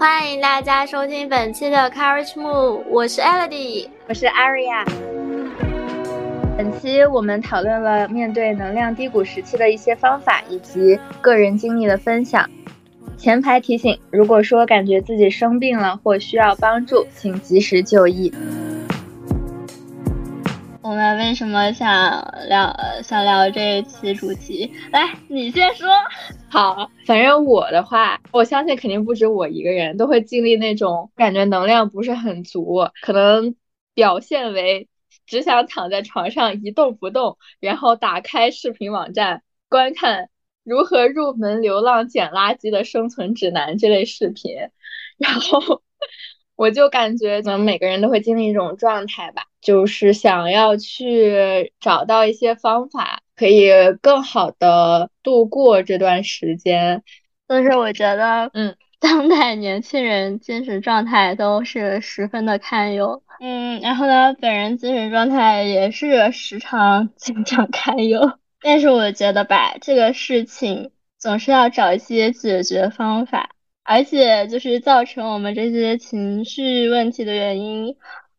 欢迎大家收听本期的 Courage Move，我是 Elodie，我是 Aria。本期我们讨论了面对能量低谷时期的一些方法以及个人经历的分享。前排提醒：如果说感觉自己生病了或需要帮助，请及时就医。我们为什么想聊想聊这一期主题？来，你先说。好，反正我的话，我相信肯定不止我一个人都会经历那种感觉能量不是很足，可能表现为只想躺在床上一动不动，然后打开视频网站观看如何入门流浪捡垃圾的生存指南这类视频，然后。我就感觉，可能每个人都会经历一种状态吧，就是想要去找到一些方法，可以更好的度过这段时间。就是我觉得，嗯，当代年轻人精神状态都是十分的堪忧。嗯，然后呢，本人精神状态也是时常经常堪忧。但是我觉得吧，这个事情总是要找一些解决方法。而且，就是造成我们这些情绪问题的原因，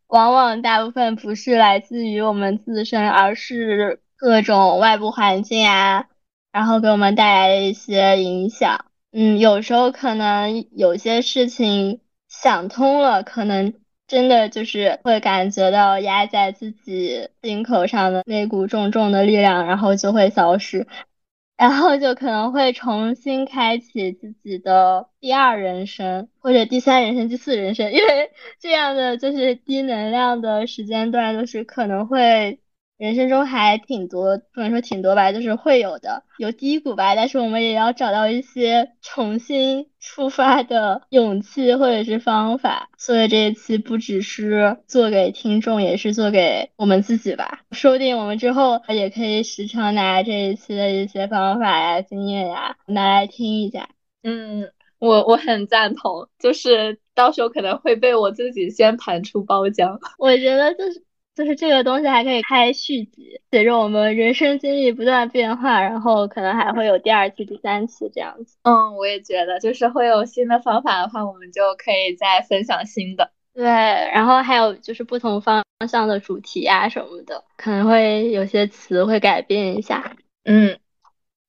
往往大部分不是来自于我们自身，而是各种外部环境啊，然后给我们带来的一些影响。嗯，有时候可能有些事情想通了，可能真的就是会感觉到压在自己心口上的那股重重的力量，然后就会消失。然后就可能会重新开启自己的第二人生，或者第三人生、第四人生，因为这样的就是低能量的时间段，就是可能会。人生中还挺多，不能说挺多吧，就是会有的，有低谷吧。但是我们也要找到一些重新出发的勇气或者是方法。所以这一期不只是做给听众，也是做给我们自己吧。说不定我们之后也可以时常拿这一期的一些方法呀、经验呀拿来听一下。嗯，我我很赞同，就是到时候可能会被我自己先盘出包浆。我觉得就是。就是这个东西还可以开续集，随着我们人生经历不断变化，然后可能还会有第二期、第三期这样子。嗯，我也觉得，就是会有新的方法的话，我们就可以再分享新的。对，然后还有就是不同方向的主题啊什么的，可能会有些词会改变一下。嗯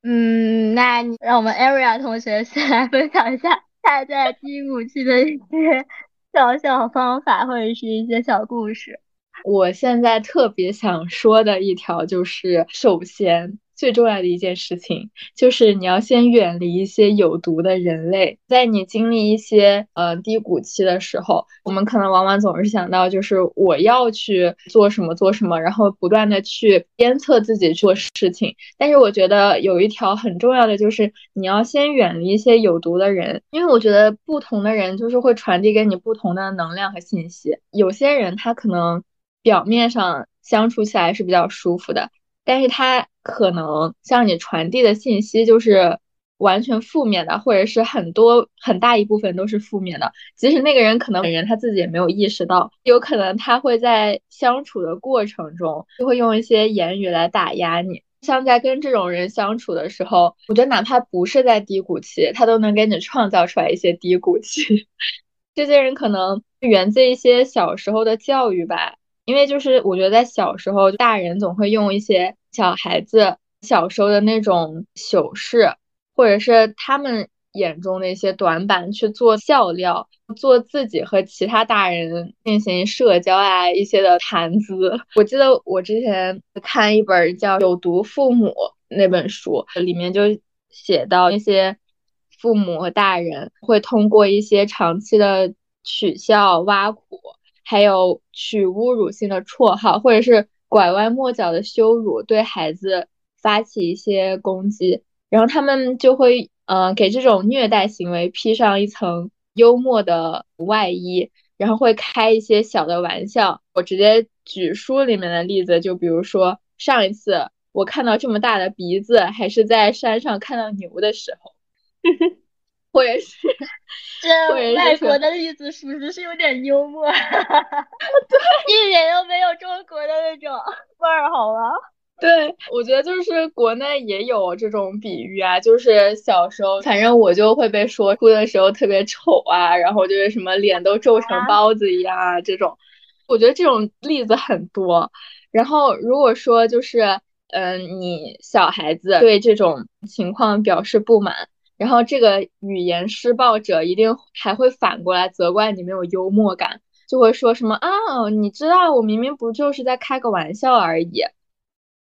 嗯，那你让我们 Area 同学先来分享一下他在低谷期的一些小小方法或者是一些小故事。我现在特别想说的一条就是，首先最重要的一件事情就是你要先远离一些有毒的人类。在你经历一些呃低谷期的时候，我们可能往往总是想到就是我要去做什么做什么，然后不断的去鞭策自己做事情。但是我觉得有一条很重要的就是你要先远离一些有毒的人，因为我觉得不同的人就是会传递给你不同的能量和信息。有些人他可能。表面上相处起来是比较舒服的，但是他可能向你传递的信息就是完全负面的，或者是很多很大一部分都是负面的。即使那个人可能本人他自己也没有意识到，有可能他会在相处的过程中就会用一些言语来打压你。像在跟这种人相处的时候，我觉得哪怕不是在低谷期，他都能给你创造出来一些低谷期。这些人可能源自一些小时候的教育吧。因为就是我觉得在小时候，大人总会用一些小孩子小时候的那种糗事，或者是他们眼中的一些短板去做笑料，做自己和其他大人进行社交啊一些的谈资。我记得我之前看一本叫《有毒父母》那本书，里面就写到一些父母和大人会通过一些长期的取笑、挖苦。还有取侮辱性的绰号，或者是拐弯抹角的羞辱，对孩子发起一些攻击，然后他们就会，呃，给这种虐待行为披上一层幽默的外衣，然后会开一些小的玩笑。我直接举书里面的例子，就比如说上一次我看到这么大的鼻子，还是在山上看到牛的时候。或者是 这外国的例子，属实是有点幽默，对，一点都没有中国的那种 味儿，好吗？对，我觉得就是国内也有这种比喻啊，就是小时候，反正我就会被说哭的时候特别丑啊，然后就是什么脸都皱成包子一样啊，这种，我觉得这种例子很多。然后如果说就是，嗯，你小孩子对这种情况表示不满，然后这个语言施暴者一定还会反过来责怪你没有幽默感，就会说什么啊，你知道我明明不就是在开个玩笑而已。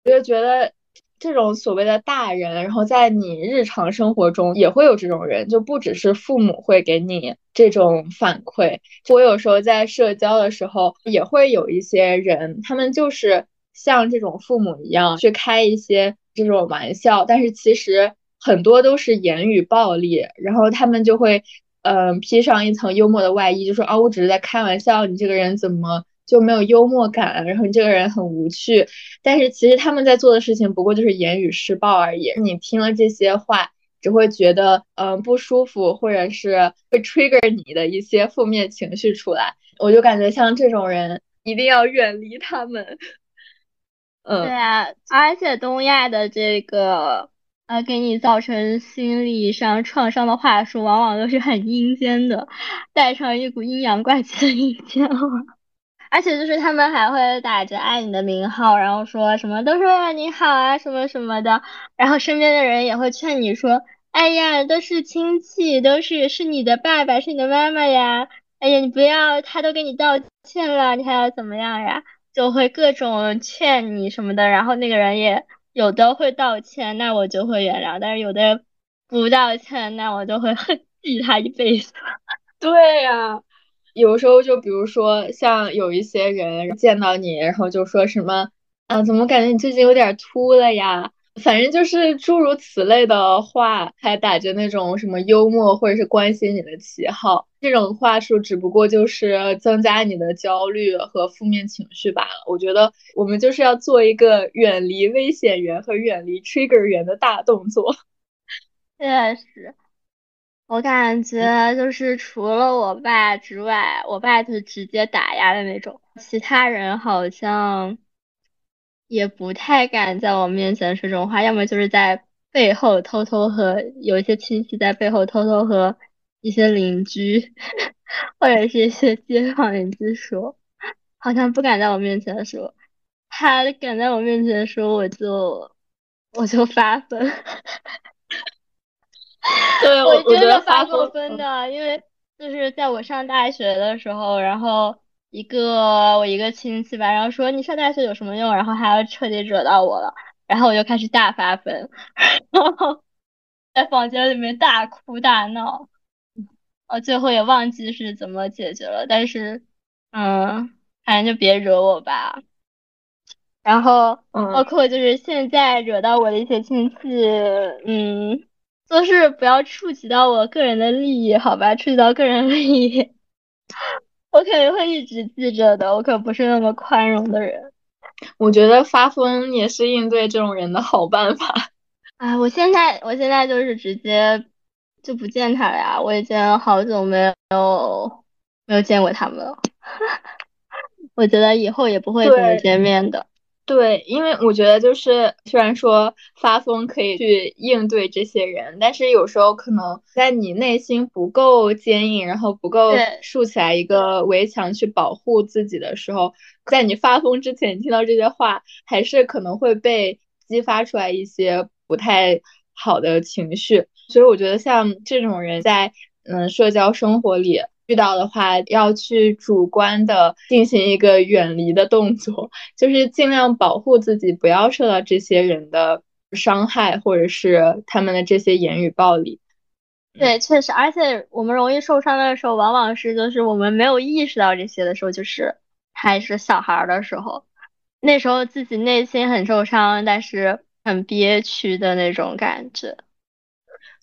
我就觉得这种所谓的大人，然后在你日常生活中也会有这种人，就不只是父母会给你这种反馈。我有时候在社交的时候，也会有一些人，他们就是像这种父母一样去开一些这种玩笑，但是其实很多都是言语暴力，然后他们就会嗯披上一层幽默的外衣，就说啊我只是在开玩笑，你这个人怎么？就没有幽默感，然后你这个人很无趣，但是其实他们在做的事情不过就是言语施暴而已。你听了这些话，只会觉得嗯不舒服，或者是会 trigger 你的一些负面情绪出来。我就感觉像这种人一定要远离他们。嗯，对啊，而且东亚的这个呃给你造成心理上创伤的话术，往往都是很阴间的，带上一股阴阳怪气的阴间了。而且就是他们还会打着爱你的名号，然后说什么都是为了你好啊，什么什么的。然后身边的人也会劝你说：“哎呀，都是亲戚，都是是你的爸爸，是你的妈妈呀。哎呀，你不要，他都给你道歉了，你还要怎么样呀？”就会各种劝你什么的。然后那个人也有的会道歉，那我就会原谅；但是有的不道歉，那我就会恨记他一辈子。对呀。有时候就比如说像有一些人见到你，然后就说什么啊，怎么感觉你最近有点秃了呀？反正就是诸如此类的话，还打着那种什么幽默或者是关心你的旗号，这种话术只不过就是增加你的焦虑和负面情绪罢了。我觉得我们就是要做一个远离危险源和远离 trigger 源的大动作。确实。我感觉就是除了我爸之外，我爸就直接打压的那种，其他人好像也不太敢在我面前说这种话，要么就是在背后偷偷和有一些亲戚在背后偷偷和一些邻居 或者是一些街坊邻居说，好像不敢在我面前说，他敢在我面前说，我就我就发疯。对，我真的发过分的，因为就是在我上大学的时候，然后一个我一个亲戚吧，然后说你上大学有什么用，然后还要彻底惹到我了，然后我就开始大发疯，然后在房间里面大哭大闹，我最后也忘记是怎么解决了，但是嗯，反正就别惹我吧。然后包括就是现在惹到我的一些亲戚，嗯。都是不要触及到我个人的利益，好吧？触及到个人利益，我肯定会一直记着的。我可不是那么宽容的人。我觉得发疯也是应对这种人的好办法。啊，我现在我现在就是直接就不见他了呀！我已经好久没有没有见过他们了。我觉得以后也不会怎么见面的。对，因为我觉得就是虽然说发疯可以去应对这些人，但是有时候可能在你内心不够坚硬，然后不够竖起来一个围墙去保护自己的时候，在你发疯之前，你听到这些话，还是可能会被激发出来一些不太好的情绪。所以我觉得像这种人在嗯社交生活里。遇到的话，要去主观的进行一个远离的动作，就是尽量保护自己，不要受到这些人的伤害，或者是他们的这些言语暴力。对，确实，而且我们容易受伤的时候，往往是就是我们没有意识到这些的时候，就是还是小孩的时候，那时候自己内心很受伤，但是很憋屈的那种感觉。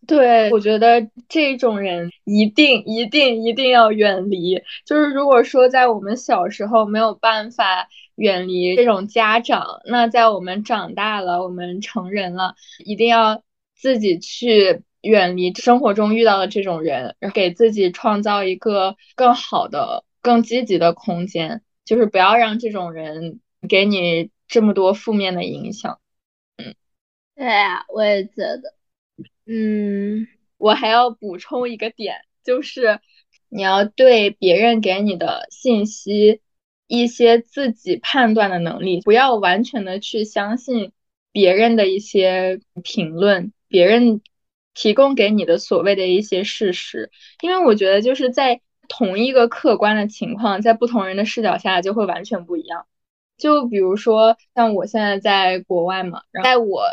对，我觉得这种人一定一定一定要远离。就是如果说在我们小时候没有办法远离这种家长，那在我们长大了，我们成人了，一定要自己去远离生活中遇到的这种人，给自己创造一个更好的、更积极的空间。就是不要让这种人给你这么多负面的影响。嗯对呀，我也觉得。嗯，我还要补充一个点，就是你要对别人给你的信息一些自己判断的能力，不要完全的去相信别人的一些评论，别人提供给你的所谓的一些事实，因为我觉得就是在同一个客观的情况，在不同人的视角下就会完全不一样。就比如说像我现在在国外嘛，在我。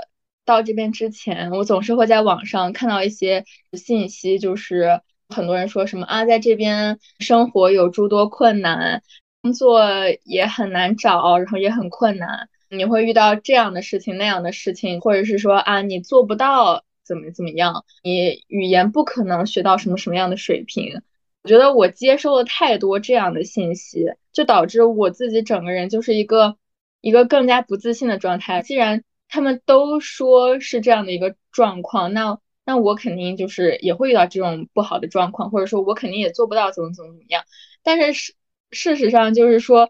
到这边之前，我总是会在网上看到一些信息，就是很多人说什么啊，在这边生活有诸多困难，工作也很难找，然后也很困难，你会遇到这样的事情那样的事情，或者是说啊，你做不到怎么怎么样，你语言不可能学到什么什么样的水平。我觉得我接受了太多这样的信息，就导致我自己整个人就是一个一个更加不自信的状态。既然他们都说是这样的一个状况，那那我肯定就是也会遇到这种不好的状况，或者说我肯定也做不到怎么怎么怎么样。但是事事实上就是说，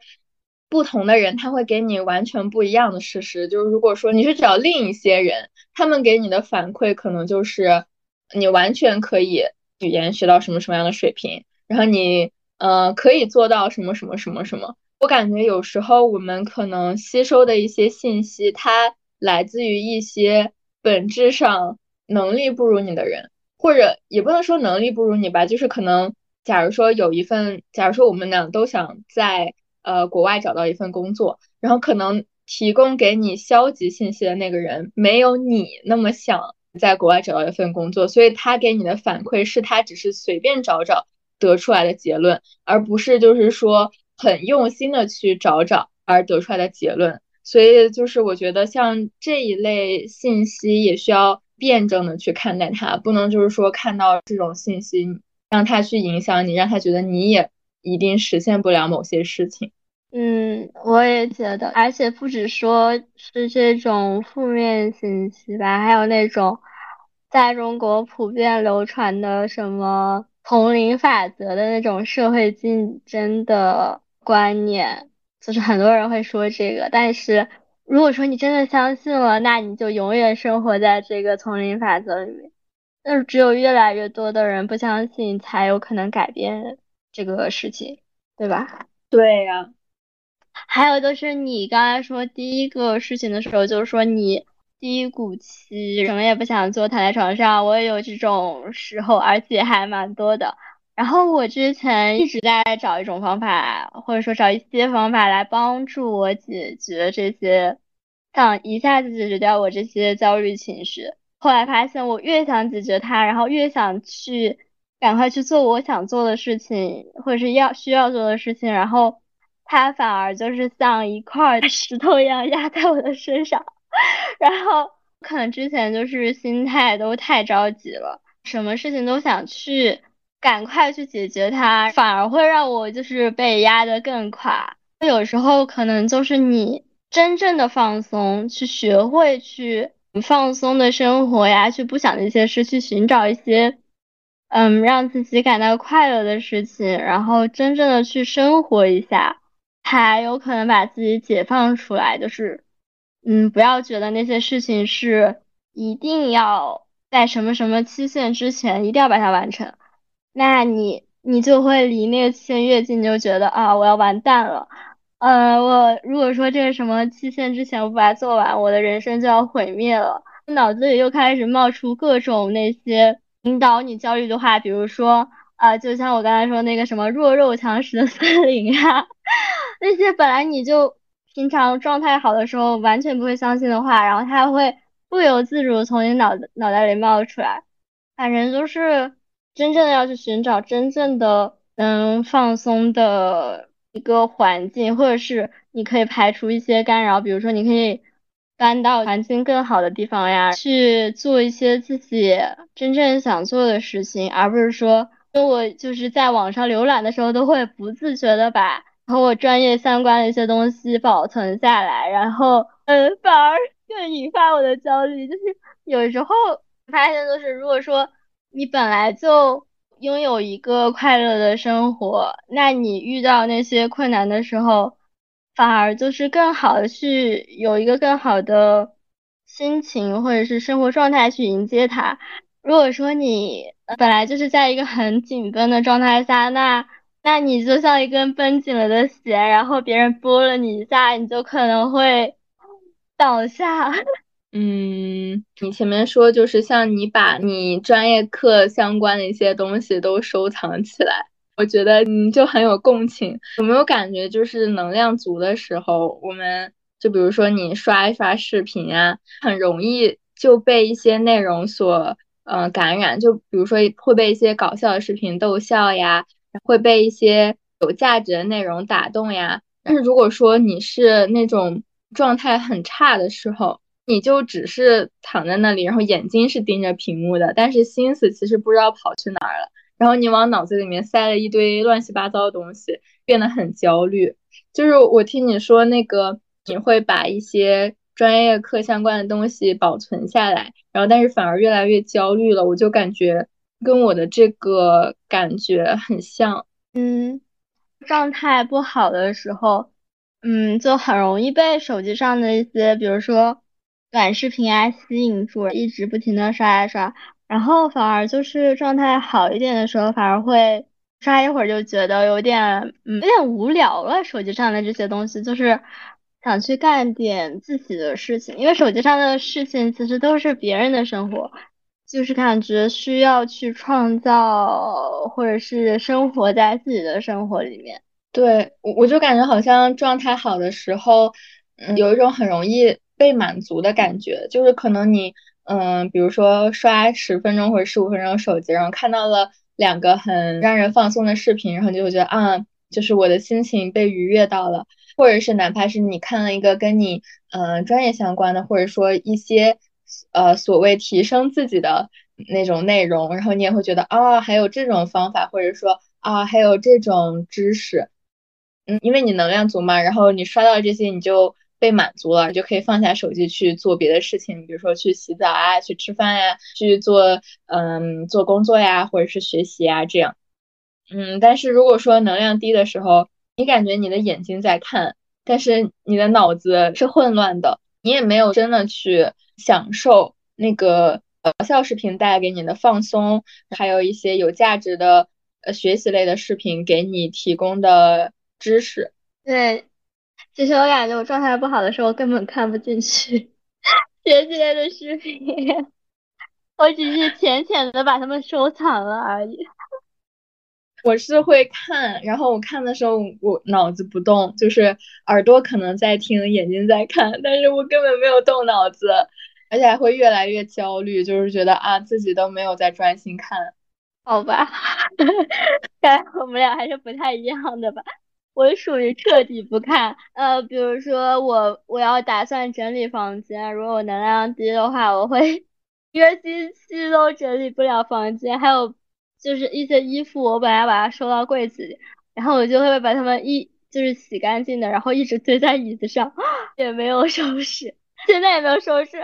不同的人他会给你完全不一样的事实。就是如果说你去找另一些人，他们给你的反馈可能就是你完全可以语言学到什么什么样的水平，然后你呃可以做到什么什么什么什么。我感觉有时候我们可能吸收的一些信息，它。来自于一些本质上能力不如你的人，或者也不能说能力不如你吧，就是可能，假如说有一份，假如说我们俩都想在呃国外找到一份工作，然后可能提供给你消极信息的那个人没有你那么想在国外找到一份工作，所以他给你的反馈是他只是随便找找得出来的结论，而不是就是说很用心的去找找而得出来的结论。所以就是我觉得像这一类信息也需要辩证的去看待它，不能就是说看到这种信息让他去影响你，让他觉得你也一定实现不了某些事情。嗯，我也觉得，而且不止说是这种负面信息吧，还有那种在中国普遍流传的什么丛林法则的那种社会竞争的观念。就是很多人会说这个，但是如果说你真的相信了，那你就永远生活在这个丛林法则里面。但是只有越来越多的人不相信，才有可能改变这个事情，对吧？对呀。还有就是你刚才说第一个事情的时候，就是说你低谷期什么也不想做，躺在床上。我也有这种时候，而且还蛮多的。然后我之前一直在找一种方法，或者说找一些方法来帮助我解决这些，想一下子解决掉我这些焦虑情绪。后来发现，我越想解决它，然后越想去赶快去做我想做的事情，或者是要需要做的事情，然后它反而就是像一块石头一样压在我的身上。然后可能之前就是心态都太着急了，什么事情都想去。赶快去解决它，反而会让我就是被压得更垮。有时候可能就是你真正的放松，去学会去放松的生活呀，去不想那些事，去寻找一些嗯让自己感到快乐的事情，然后真正的去生活一下，才有可能把自己解放出来。就是嗯，不要觉得那些事情是一定要在什么什么期限之前一定要把它完成。那你你就会离那个期限越近，你就觉得啊，我要完蛋了。呃，我如果说这个什么期限之前我不把它做完，我的人生就要毁灭了。脑子里又开始冒出各种那些引导你焦虑的话，比如说啊，就像我刚才说那个什么弱肉强食的 森林啊，那些本来你就平常状态好的时候完全不会相信的话，然后它会不由自主从你脑脑袋里冒出来，反正就是。真正的要去寻找真正的能放松的一个环境，或者是你可以排除一些干扰，比如说你可以搬到环境更好的地方呀，去做一些自己真正想做的事情，而不是说，我就是在网上浏览的时候都会不自觉的把和我专业相关的一些东西保存下来，然后，嗯，反而更引发我的焦虑。就是有时候发现，就是如果说。你本来就拥有一个快乐的生活，那你遇到那些困难的时候，反而就是更好的去有一个更好的心情或者是生活状态去迎接它。如果说你本来就是在一个很紧绷的状态下，那那你就像一根绷紧了的弦，然后别人拨了你一下，你就可能会倒下。嗯，你前面说就是像你把你专业课相关的一些东西都收藏起来，我觉得你就很有共情。有没有感觉就是能量足的时候，我们就比如说你刷一刷视频啊，很容易就被一些内容所嗯感染，就比如说会被一些搞笑的视频逗笑呀，会被一些有价值的内容打动呀。但是如果说你是那种状态很差的时候，你就只是躺在那里，然后眼睛是盯着屏幕的，但是心思其实不知道跑去哪儿了。然后你往脑子里面塞了一堆乱七八糟的东西，变得很焦虑。就是我听你说那个，你会把一些专业课相关的东西保存下来，然后但是反而越来越焦虑了。我就感觉跟我的这个感觉很像。嗯，状态不好的时候，嗯，就很容易被手机上的一些，比如说。短视频啊，吸引住，一直不停的刷呀刷，然后反而就是状态好一点的时候，反而会刷一会儿就觉得有点，嗯，有点无聊了。手机上的这些东西，就是想去干点自己的事情，因为手机上的事情其实都是别人的生活，就是感觉需要去创造，或者是生活在自己的生活里面。对，我我就感觉好像状态好的时候，嗯，有一种很容易。被满足的感觉，就是可能你，嗯，比如说刷十分钟或者十五分钟手机，然后看到了两个很让人放松的视频，然后你就会觉得啊，就是我的心情被愉悦到了，或者是哪怕是你看了一个跟你，嗯，专业相关的，或者说一些，呃，所谓提升自己的那种内容，然后你也会觉得啊，还有这种方法，或者说啊，还有这种知识，嗯，因为你能量足嘛，然后你刷到这些，你就。被满足了，就可以放下手机去做别的事情，比如说去洗澡啊，去吃饭呀，去做嗯做工作呀，或者是学习啊这样。嗯，但是如果说能量低的时候，你感觉你的眼睛在看，但是你的脑子是混乱的，你也没有真的去享受那个搞笑视频带给你的放松，还有一些有价值的呃学习类的视频给你提供的知识。对。其实我感觉我状态不好的时候根本看不进去学姐的视频，我只是浅浅的把它们收藏了而已。我是会看，然后我看的时候我脑子不动，就是耳朵可能在听，眼睛在看，但是我根本没有动脑子，而且还会越来越焦虑，就是觉得啊自己都没有在专心看。好吧，看来我们俩还是不太一样的吧。我属于彻底不看，呃，比如说我我要打算整理房间，如果我能量低的话，我会一个星期都整理不了房间。还有就是一些衣服，我本来把它收到柜子里，然后我就会把它们一就是洗干净的，然后一直堆在椅子上，也没有收拾，现在也没有收拾。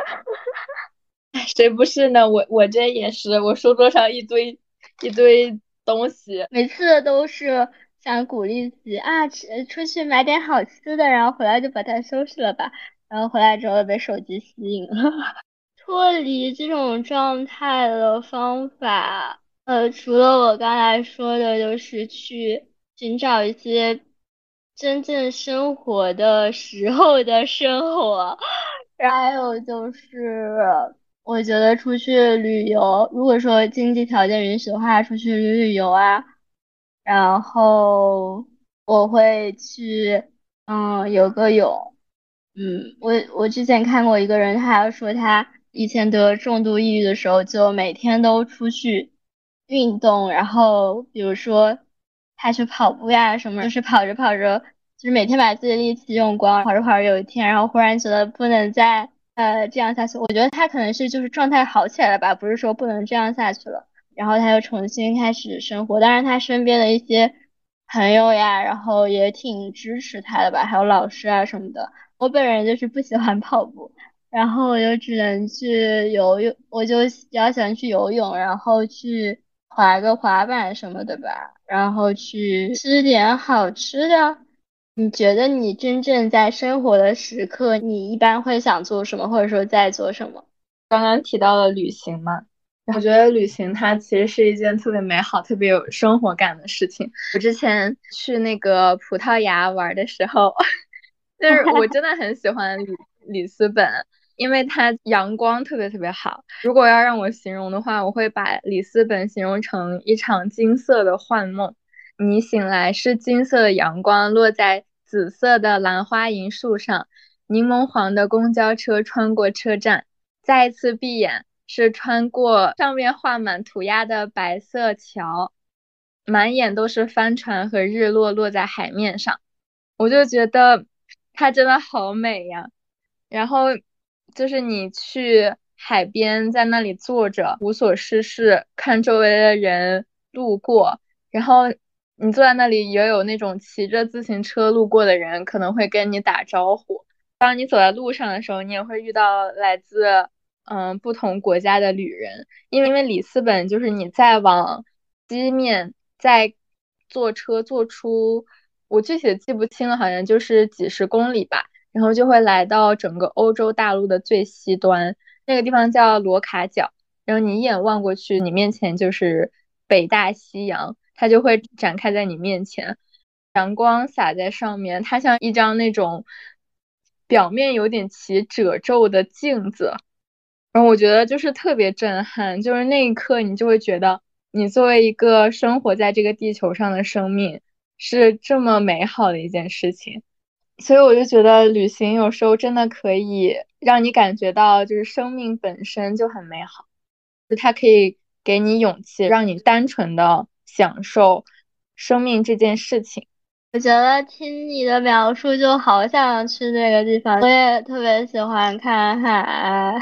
谁不是呢？我我这也是，我书桌上一堆一堆东西，每次都是。想鼓励自己啊，出去买点好吃的，然后回来就把它收拾了吧。然后回来之后被手机吸引了。脱离这种状态的方法，呃，除了我刚才说的，就是去寻找一些真正生活的时候的生活。还有就是，我觉得出去旅游，如果说经济条件允许的话，出去旅旅游啊。然后我会去，嗯，游个泳，嗯，我我之前看过一个人，他说他以前得重度抑郁的时候，就每天都出去运动，然后比如说他去跑步呀什么，就是跑着跑着，就是每天把自己的力气用光，跑着跑着有一天，然后忽然觉得不能再呃这样下去，我觉得他可能是就是状态好起来了吧，不是说不能这样下去了。然后他又重新开始生活，当然他身边的一些朋友呀，然后也挺支持他的吧，还有老师啊什么的。我本人就是不喜欢跑步，然后我就只能去游泳，我就比较喜欢去游泳，然后去滑个滑板什么的吧，然后去吃点好吃的，你觉得你真正在生活的时刻，你一般会想做什么，或者说在做什么？刚刚提到了旅行嘛，我 觉得旅行它其实是一件特别美好、特别有生活感的事情。我之前去那个葡萄牙玩的时候，就是我真的很喜欢里里斯本，因为它阳光特别特别好。如果要让我形容的话，我会把里斯本形容成一场金色的幻梦。你醒来是金色的阳光落在紫色的兰花银树上，柠檬黄的公交车穿过车站，再一次闭眼是穿过上面画满涂鸦的白色桥，满眼都是帆船和日落落在海面上，我就觉得它真的好美呀。然后就是你去海边，在那里坐着无所事事，看周围的人路过，然后。你坐在那里，也有那种骑着自行车路过的人，可能会跟你打招呼。当你走在路上的时候，你也会遇到来自嗯不同国家的旅人。因为因为里斯本就是你再往西面再坐车坐出，我具体的记不清了，好像就是几十公里吧，然后就会来到整个欧洲大陆的最西端，那个地方叫罗卡角。然后你一眼望过去，你面前就是北大西洋。它就会展开在你面前，阳光洒在上面，它像一张那种表面有点起褶皱的镜子，然后我觉得就是特别震撼，就是那一刻你就会觉得，你作为一个生活在这个地球上的生命是这么美好的一件事情，所以我就觉得旅行有时候真的可以让你感觉到，就是生命本身就很美好，就它可以给你勇气，让你单纯的。享受生命这件事情，我觉得听你的描述就好想去那个地方。我也特别喜欢看海，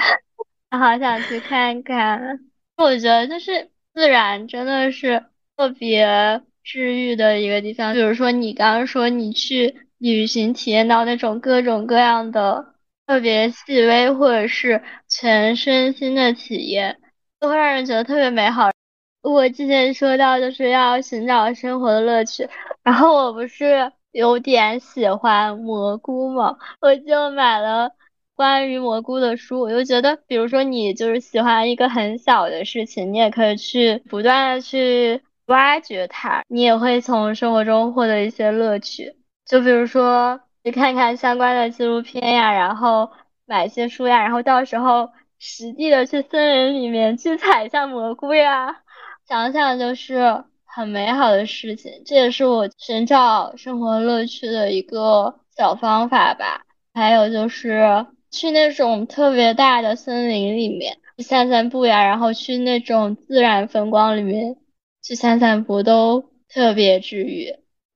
好想去看看。我觉得就是自然真的是特别治愈的一个地方。比如说你刚刚说你去旅行，体验到那种各种各样的特别细微或者是全身心的体验，都会让人觉得特别美好。我之前说到就是要寻找生活的乐趣，然后我不是有点喜欢蘑菇嘛，我就买了关于蘑菇的书。我就觉得，比如说你就是喜欢一个很小的事情，你也可以去不断的去挖掘它，你也会从生活中获得一些乐趣。就比如说去看看相关的纪录片呀，然后买一些书呀，然后到时候实地的去森林里面去采一下蘑菇呀。想想就是很美好的事情，这也是我寻找生活乐趣的一个小方法吧。还有就是去那种特别大的森林里面散散步呀，然后去那种自然风光里面去散散步，都特别治愈。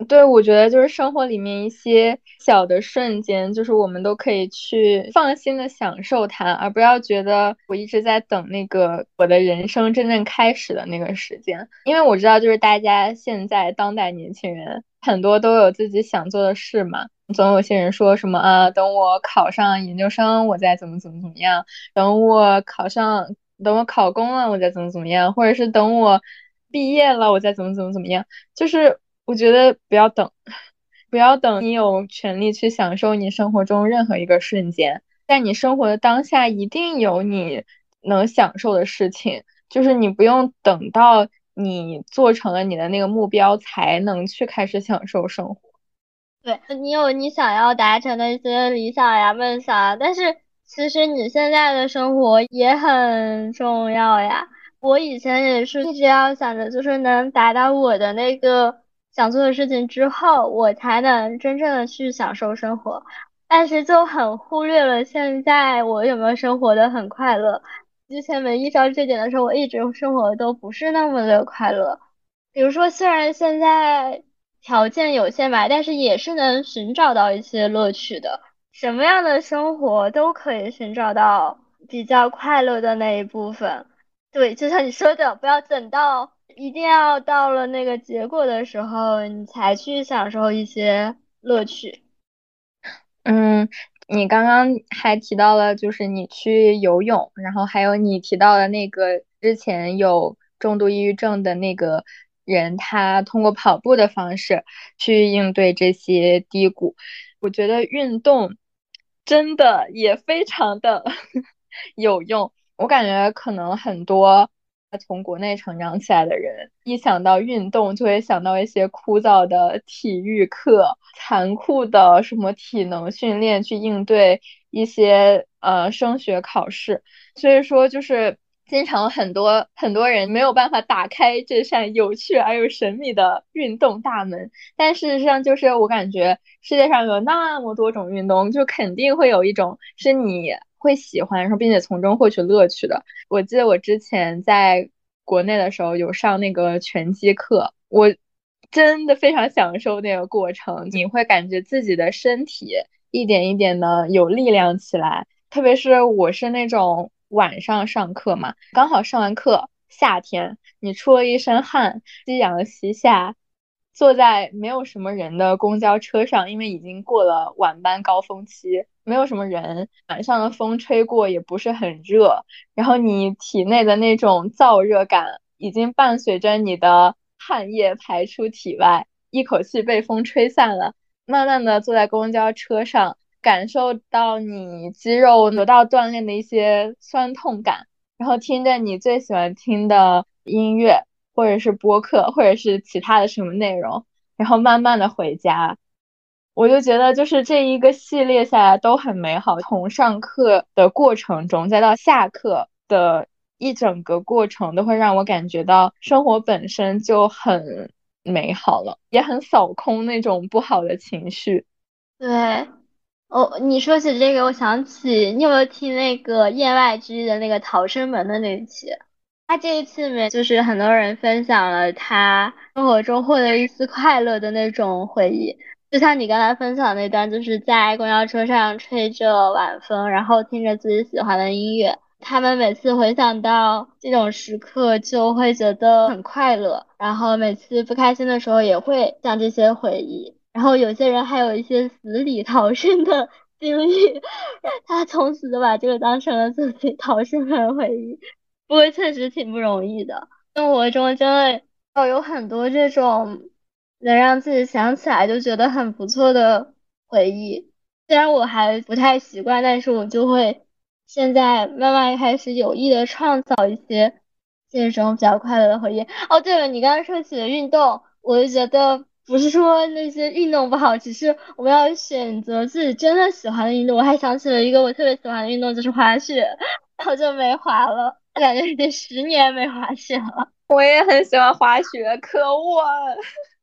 对，我觉得就是生活里面一些小的瞬间，就是我们都可以去放心的享受它，而不要觉得我一直在等那个我的人生真正开始的那个时间。因为我知道，就是大家现在当代年轻人很多都有自己想做的事嘛，总有些人说什么啊，等我考上研究生，我再怎么怎么怎么样；等我考上，等我考公了，我再怎么怎么样；或者是等我毕业了，我再怎么怎么怎么样，就是。我觉得不要等，不要等你有权利去享受你生活中任何一个瞬间，在你生活的当下，一定有你能享受的事情。就是你不用等到你做成了你的那个目标，才能去开始享受生活。对你有你想要达成的一些理想呀、梦想啊，但是其实你现在的生活也很重要呀。我以前也是一直要想着，就是能达到我的那个。想做的事情之后，我才能真正的去享受生活，但是就很忽略了现在我有没有生活的很快乐。之前没意识到这点的时候，我一直生活都不是那么的快乐。比如说，虽然现在条件有限吧，但是也是能寻找到一些乐趣的。什么样的生活都可以寻找到比较快乐的那一部分。对，就像你说的，不要等到。一定要到了那个结果的时候，你才去享受一些乐趣。嗯，你刚刚还提到了，就是你去游泳，然后还有你提到的那个之前有重度抑郁症的那个人他通过跑步的方式去应对这些低谷。我觉得运动真的也非常的 有用。我感觉可能很多从国内成长起来的人，一想到运动就会想到一些枯燥的体育课、残酷的什么体能训练，去应对一些呃升学考试。所以说，就是经常很多很多人没有办法打开这扇有趣而又神秘的运动大门。但事实上，就是我感觉世界上有那么多种运动，就肯定会有一种是你会喜欢，然后并且从中获取乐趣的。我记得我之前在国内的时候有上那个拳击课，我真的非常享受那个过程。你会感觉自己的身体一点一点的有力量起来，特别是我是那种。晚上上课嘛，刚好上完课，夏天，你出了一身汗，夕阳西下，坐在没有什么人的公交车上，因为已经过了晚班高峰期，没有什么人，晚上的风吹过也不是很热，然后你体内的那种燥热感已经伴随着你的汗液排出体外，一口气被风吹散了，慢慢的坐在公交车上。感受到你肌肉得到锻炼的一些酸痛感，然后听着你最喜欢听的音乐，或者是播客，或者是其他的什么内容，然后慢慢的回家，我就觉得就是这一个系列下来都很美好。从上课的过程中，再到下课的一整个过程，都会让我感觉到生活本身就很美好了，也很扫空那种不好的情绪。对。哦，你说起这个，我想起你有没有听那个言外之意的那个逃生门的那一期？他这一期里面就是很多人分享了他生活中获得一丝快乐的那种回忆，就像你刚才分享那段，就是在公交车上吹着晚风，然后听着自己喜欢的音乐，他们每次回想到这种时刻就会觉得很快乐，然后每次不开心的时候也会想这些回忆。然后有些人还有一些死里逃生的经历，他从此就把这个当成了自己逃生的回忆。不过确实挺不容易的，生活中真的要有很多这种能让自己想起来就觉得很不错的回忆。虽然我还不太习惯，但是我就会现在慢慢开始有意的创造一些这种比较快乐的回忆。哦，对了，你刚刚说起了运动，我就觉得。不是说那些运动不好，只是我们要选择自己真的喜欢的运动。我还想起了一个我特别喜欢的运动，就是滑雪，好久没滑了，我感觉已经十年没滑雪了。我也很喜欢滑雪，可恶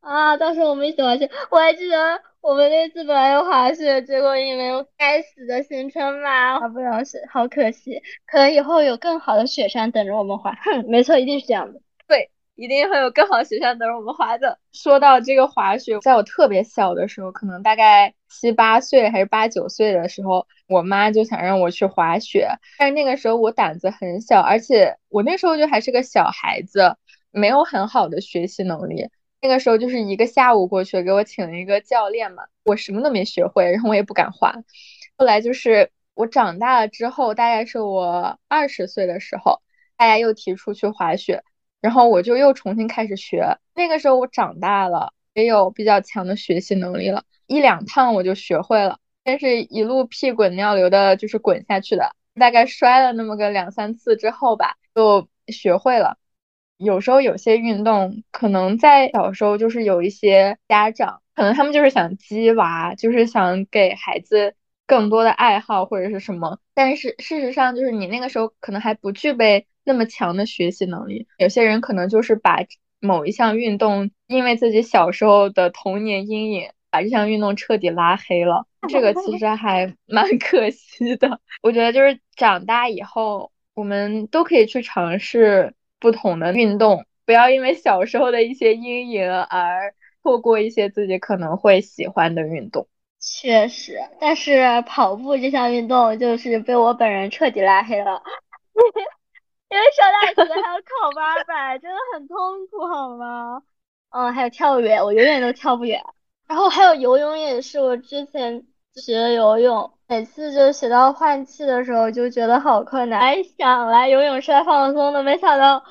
啊！到时候我们一起滑雪，我还记得我们那次本来要滑雪，结果因为该死的行程嘛，滑不了雪，好可惜。可能以后有更好的雪山等着我们滑。哼，没错，一定是这样的。一定会有更好的学校等着我们滑的。说到这个滑雪，在我特别小的时候，可能大概七八岁还是八九岁的时候，我妈就想让我去滑雪。但是那个时候我胆子很小，而且我那时候就还是个小孩子，没有很好的学习能力。那个时候就是一个下午过去，给我请了一个教练嘛，我什么都没学会，然后我也不敢滑。后来就是我长大了之后，大概是我二十岁的时候，大家又提出去滑雪。然后我就又重新开始学，那个时候我长大了，也有比较强的学习能力了，一两趟我就学会了，但是一路屁滚尿流的，就是滚下去的，大概摔了那么个两三次之后吧，就学会了。有时候有些运动，可能在小时候就是有一些家长，可能他们就是想激娃，就是想给孩子更多的爱好或者是什么，但是事实上就是你那个时候可能还不具备。那么强的学习能力，有些人可能就是把某一项运动，因为自己小时候的童年阴影，把这项运动彻底拉黑了。这个其实还 蛮可惜的。我觉得就是长大以后，我们都可以去尝试不同的运动，不要因为小时候的一些阴影而错过一些自己可能会喜欢的运动。确实，但是跑步这项运动就是被我本人彻底拉黑了。因为上大学还要考八百，真的很痛苦，好吗？嗯，还有跳远，我永远都跳不远。然后还有游泳也是，我之前学游泳，每次就学到换气的时候就觉得好困难。还想来游泳是来放松的，没想到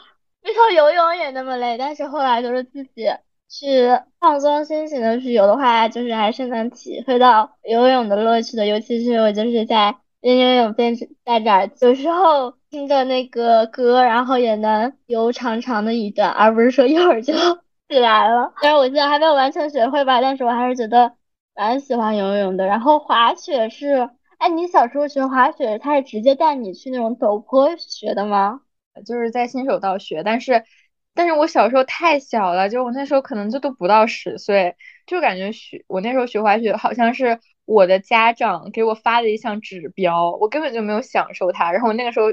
没说游泳也那么累，但是后来就是自己去放松心情的去游的话，就是还是能体会到游泳的乐趣的。尤其是我就是在练游泳边戴着耳机，有时候听着那个歌，然后也能游长长的一段，而不是说一会儿就 起来了。虽然我现在还没有完全学会吧，但是我还是觉得蛮喜欢游泳的。然后滑雪是，哎，你小时候学滑雪，他是直接带你去那种陡坡学的吗？就是在新手道学，但是，但是我小时候太小了，就我那时候可能就都不到十岁，就感觉学我那时候学滑雪好像是我的家长给我发的一项指标，我根本就没有享受它。然后我那个时候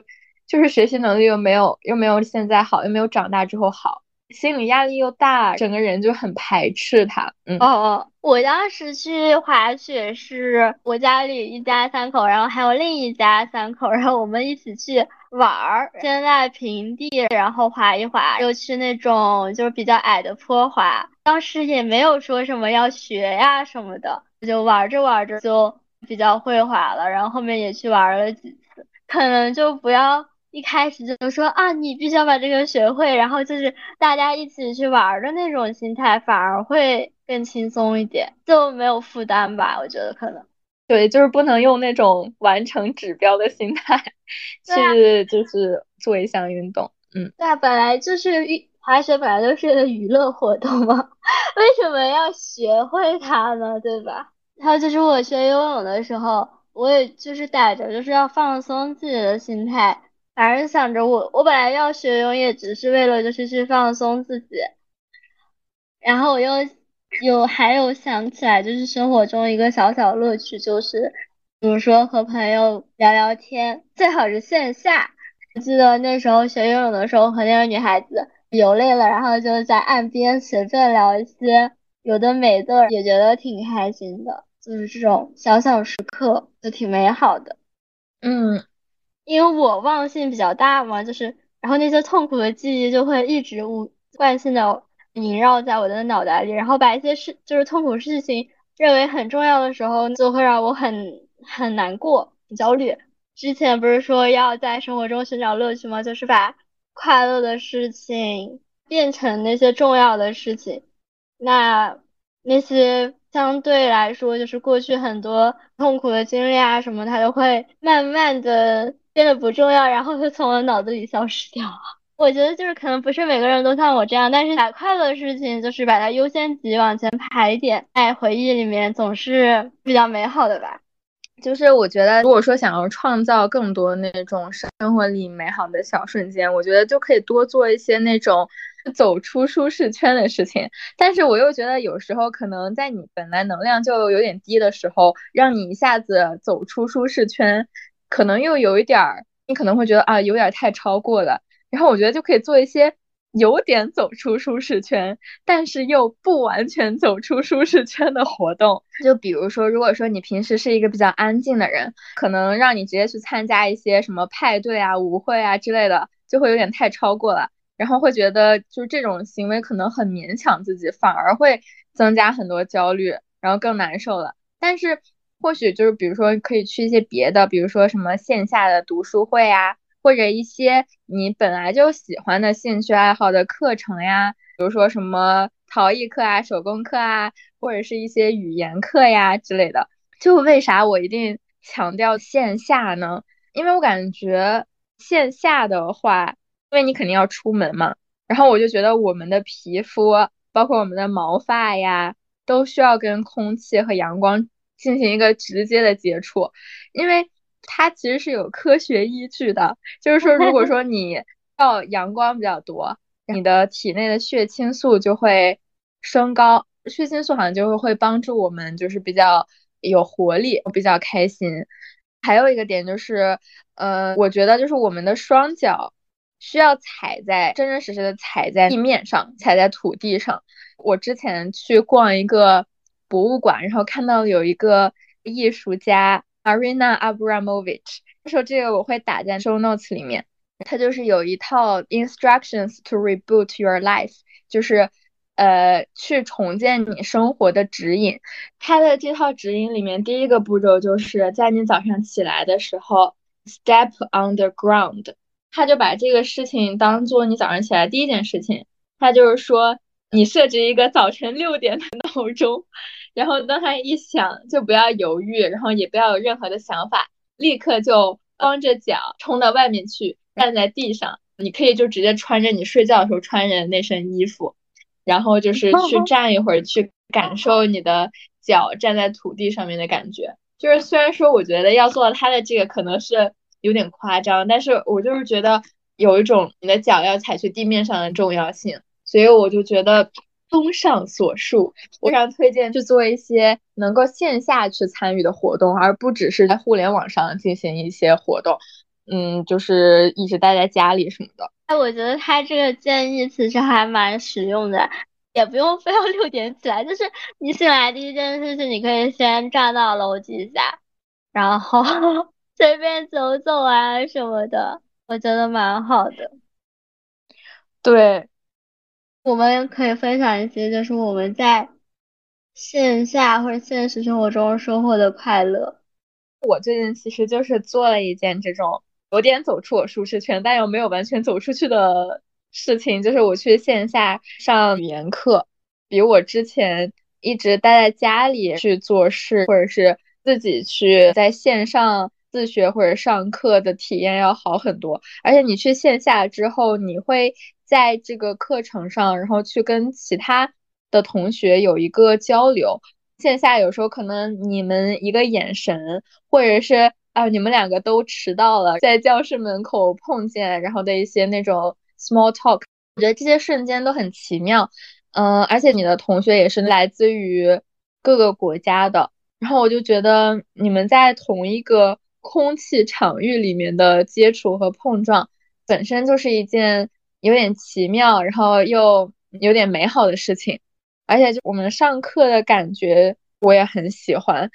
就是学习能力又没有又没有现在好，又没有长大之后好。心理压力又大，整个人就很排斥它。嗯哦哦，我当时去滑雪是我家里一家三口，然后还有另一家三口，然后我们一起去玩儿，先在平地，然后滑一滑，又去那种就是比较矮的坡滑。当时也没有说什么要学呀什么的，就玩着玩着就比较会滑了，然后后面也去玩了几次，可能就不要。一开始就说啊，你必须要把这个学会，然后就是大家一起去玩的那种心态，反而会更轻松一点，就没有负担吧？我觉得可能，对，就是不能用那种完成指标的心态 去，就是做一项运动。嗯，对啊，本来就是滑雪，本来就是个娱乐活动嘛，为什么要学会它呢？对吧？还有就是我学游泳的时候，我也就是带着就是要放松自己的心态。反正想着我，我本来要学游泳也只是为了就是去放松自己，然后我又有还有想起来就是生活中一个小小乐趣，就是比如说和朋友聊聊天，最好是线下。我记得那时候学游泳的时候和那个女孩子游累了，然后就在岸边随便聊一些有的没的，也觉得挺开心的，就是这种小小时刻就挺美好的。嗯。因为我忘性比较大嘛，就是，然后那些痛苦的记忆就会一直无惯性的萦绕在我的脑袋里，然后把一些事，就是痛苦事情认为很重要的时候，就会让我很很难过、很焦虑。之前不是说要在生活中寻找乐趣吗？就是把快乐的事情变成那些重要的事情，那那些。相对来说，就是过去很多痛苦的经历啊什么，它都会慢慢的变得不重要，然后就从我脑子里消失掉了。我觉得就是可能不是每个人都像我这样，但是把快乐的事情就是把它优先级往前排一点，在回忆里面总是比较美好的吧。就是我觉得，如果说想要创造更多那种生活里美好的小瞬间，我觉得就可以多做一些那种。走出舒适圈的事情，但是我又觉得有时候可能在你本来能量就有点低的时候，让你一下子走出舒适圈，可能又有一点儿，你可能会觉得啊，有点太超过了。然后我觉得就可以做一些有点走出舒适圈，但是又不完全走出舒适圈的活动。就比如说，如果说你平时是一个比较安静的人，可能让你直接去参加一些什么派对啊、舞会啊之类的，就会有点太超过了。然后会觉得，就是这种行为可能很勉强自己，反而会增加很多焦虑，然后更难受了。但是或许就是，比如说可以去一些别的，比如说什么线下的读书会呀，或者一些你本来就喜欢的兴趣爱好的课程呀，比如说什么陶艺课啊、手工课啊，或者是一些语言课呀之类的。就为啥我一定强调线下呢？因为我感觉线下的话。因为你肯定要出门嘛，然后我就觉得我们的皮肤，包括我们的毛发呀，都需要跟空气和阳光进行一个直接的接触，因为它其实是有科学依据的，就是说，如果说你到阳光比较多，你的体内的血清素就会升高，血清素好像就会会帮助我们就是比较有活力，比较开心。还有一个点就是，呃，我觉得就是我们的双脚。需要踩在真真实实的踩在地面上，踩在土地上。我之前去逛一个博物馆，然后看到有一个艺术家 Arina Abramovich，他说这个我会打在 show notes 里面。他就是有一套 instructions to reboot your life，就是呃去重建你生活的指引。他的这套指引里面，第一个步骤就是在你早上起来的时候，step on the ground。他就把这个事情当做你早上起来第一件事情。他就是说，你设置一个早晨六点的闹钟，然后当他一响，就不要犹豫，然后也不要有任何的想法，立刻就光着脚冲到外面去，站在地上。你可以就直接穿着你睡觉的时候穿着的那身衣服，然后就是去站一会儿，去感受你的脚站在土地上面的感觉。就是虽然说我觉得要做到他的这个可能是有点夸张，但是我就是觉得有一种你的脚要踩去地面上的重要性，所以我就觉得综上所述，非常推荐去做一些能够线下去参与的活动，而不只是在互联网上进行一些活动。嗯，就是一直待在家里什么的。哎，我觉得他这个建议其实还蛮实用的，也不用非要六点起来，就是你醒来第一件事情，你可以先站到楼底下，然后 随便走走啊什么的，我觉得蛮好的。对，我们可以分享一些，就是我们在线下或者现实生活中收获的快乐。我最近其实就是做了一件这种。有点走出我舒适圈，但又没有完全走出去的事情，就是我去线下上语言课，比我之前一直待在家里去做事，或者是自己去在线上自学或者上课的体验要好很多。而且你去线下之后，你会在这个课程上，然后去跟其他的同学有一个交流。线下有时候可能你们一个眼神，或者是。啊，你们两个都迟到了，在教室门口碰见，然后的一些那种 small talk，我觉得这些瞬间都很奇妙。嗯，而且你的同学也是来自于各个国家的，然后我就觉得你们在同一个空气场域里面的接触和碰撞，本身就是一件有点奇妙，然后又有点美好的事情。而且就我们上课的感觉，我也很喜欢。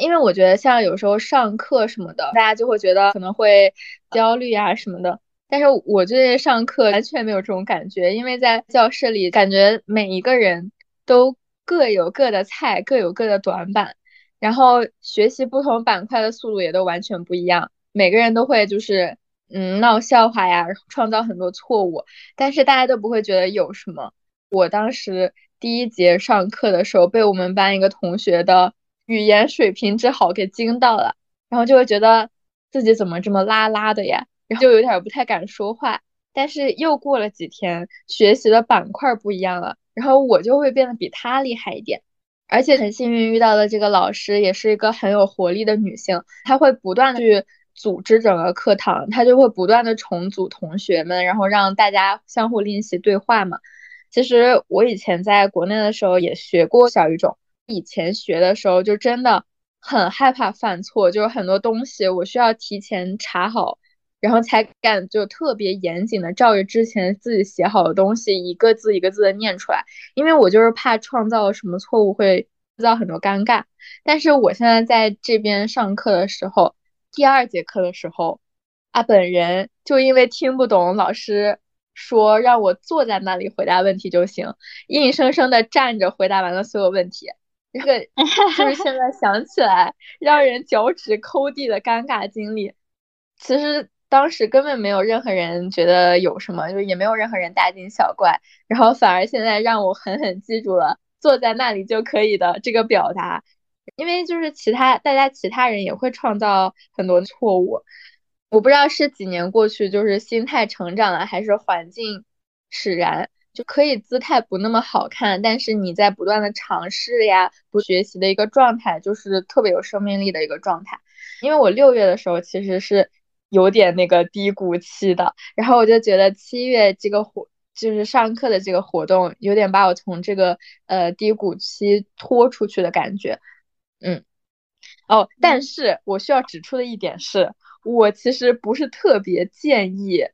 因为我觉得像有时候上课什么的，大家就会觉得可能会焦虑啊什么的。但是我最近上课完全没有这种感觉，因为在教室里，感觉每一个人都各有各的菜，各有各的短板，然后学习不同板块的速度也都完全不一样。每个人都会就是嗯闹笑话呀，创造很多错误，但是大家都不会觉得有什么。我当时第一节上课的时候，被我们班一个同学的。语言水平之好给惊到了，然后就会觉得自己怎么这么拉拉的呀，然后就有点不太敢说话。但是又过了几天，学习的板块不一样了，然后我就会变得比他厉害一点。而且很幸运遇到的这个老师也是一个很有活力的女性，她会不断的去组织整个课堂，他就会不断的重组同学们，然后让大家相互练习对话嘛。其实我以前在国内的时候也学过小语种。以前学的时候就真的很害怕犯错，就是很多东西我需要提前查好，然后才敢就特别严谨的照着之前自己写好的东西一个字一个字的念出来，因为我就是怕创造什么错误会制造很多尴尬。但是我现在在这边上课的时候，第二节课的时候，啊，本人就因为听不懂老师说让我坐在那里回答问题就行，硬生生的站着回答完了所有问题。这个 就是现在想起来让人脚趾抠地的尴尬经历。其实当时根本没有任何人觉得有什么，就也没有任何人大惊小怪。然后反而现在让我狠狠记住了坐在那里就可以的这个表达，因为就是其他大家其他人也会创造很多错误。我不知道是几年过去，就是心态成长了，还是环境使然。就可以姿态不那么好看，但是你在不断的尝试呀，不学习的一个状态，就是特别有生命力的一个状态。因为我六月的时候其实是有点那个低谷期的，然后我就觉得七月这个活就是上课的这个活动，有点把我从这个呃低谷期拖出去的感觉。嗯，哦，但是我需要指出的一点是，我其实不是特别建议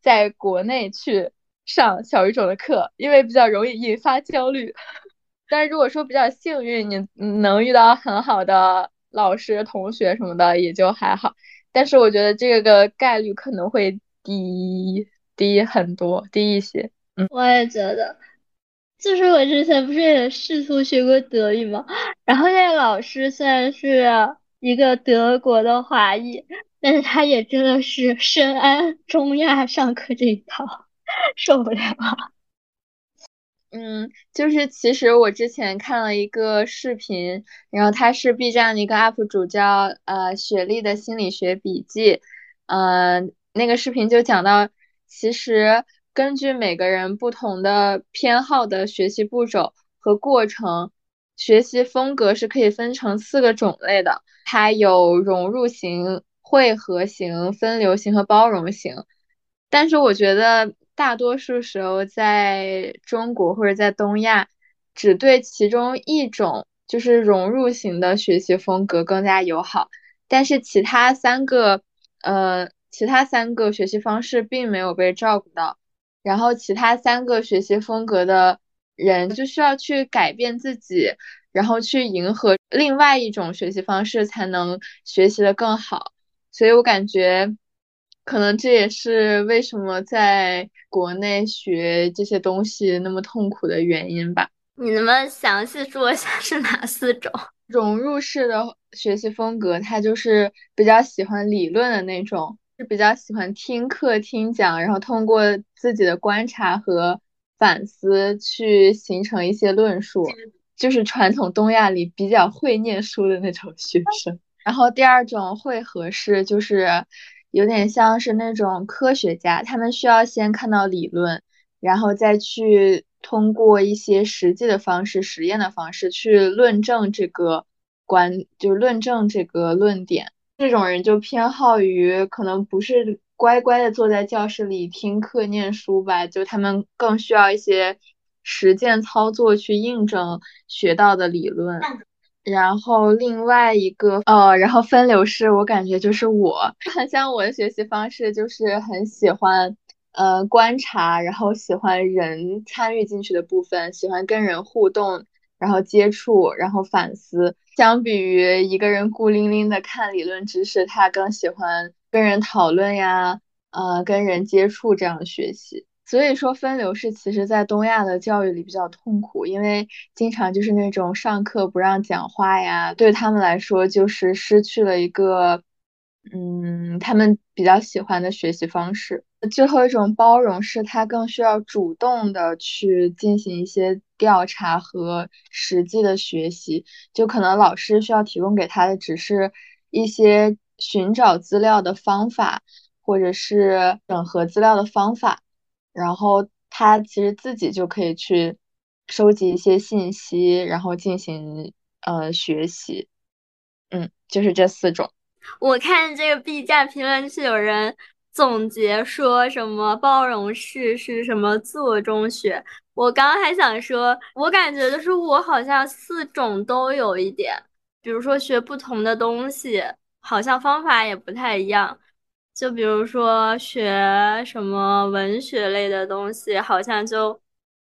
在国内去。上小语种的课，因为比较容易引发焦虑。但是如果说比较幸运，你能遇到很好的老师、同学什么的，也就还好。但是我觉得这个概率可能会低低很多，低一些。嗯，我也觉得。就是我之前不是也试图学过德语吗？然后那个老师虽然是一个德国的华裔，但是他也真的是深谙中亚上课这一套，受不了。嗯，就是其实我之前看了一个视频，然后他是 B 站的一个 UP 主，叫呃雪莉的心理学笔记，嗯，那个视频就讲到，其实根据每个人不同的偏好的学习步骤和过程，学习风格是可以分成四个种类的，它有融入型、汇合型、分流型和包容型，但是我觉得。大多数时候，在中国或者在东亚，只对其中一种就是融入型的学习风格更加友好，但是其他三个，呃，其他三个学习方式并没有被照顾到，然后其他三个学习风格的人就需要去改变自己，然后去迎合另外一种学习方式，才能学习的更好，所以我感觉。可能这也是为什么在国内学这些东西那么痛苦的原因吧。你能不能详细说一下是哪四种？融入式的学习风格，他就是比较喜欢理论的那种，是比较喜欢听课听讲，然后通过自己的观察和反思去形成一些论述，就是传统东亚里比较会念书的那种学生。然后第二种会合式就是。有点像是那种科学家，他们需要先看到理论，然后再去通过一些实际的方式、实验的方式去论证这个观，就是论证这个论点。这种人就偏好于可能不是乖乖的坐在教室里听课念书吧，就他们更需要一些实践操作去印证学到的理论。然后另外一个，呃，然后分流式，我感觉就是我很像我的学习方式，就是很喜欢，呃，观察，然后喜欢人参与进去的部分，喜欢跟人互动，然后接触，然后反思。相比于一个人孤零零的看理论知识，他更喜欢跟人讨论呀，呃，跟人接触这样学习。所以说分流式其实，在东亚的教育里比较痛苦，因为经常就是那种上课不让讲话呀，对他们来说就是失去了一个，嗯，他们比较喜欢的学习方式。最后一种包容是，他更需要主动的去进行一些调查和实际的学习，就可能老师需要提供给他的只是一些寻找资料的方法，或者是整合资料的方法。然后他其实自己就可以去收集一些信息，然后进行呃学习，嗯，就是这四种。我看这个 B 站评论区有人总结说什么包容式是什么做中学，我刚刚还想说，我感觉就是我好像四种都有一点，比如说学不同的东西，好像方法也不太一样。就比如说学什么文学类的东西，好像就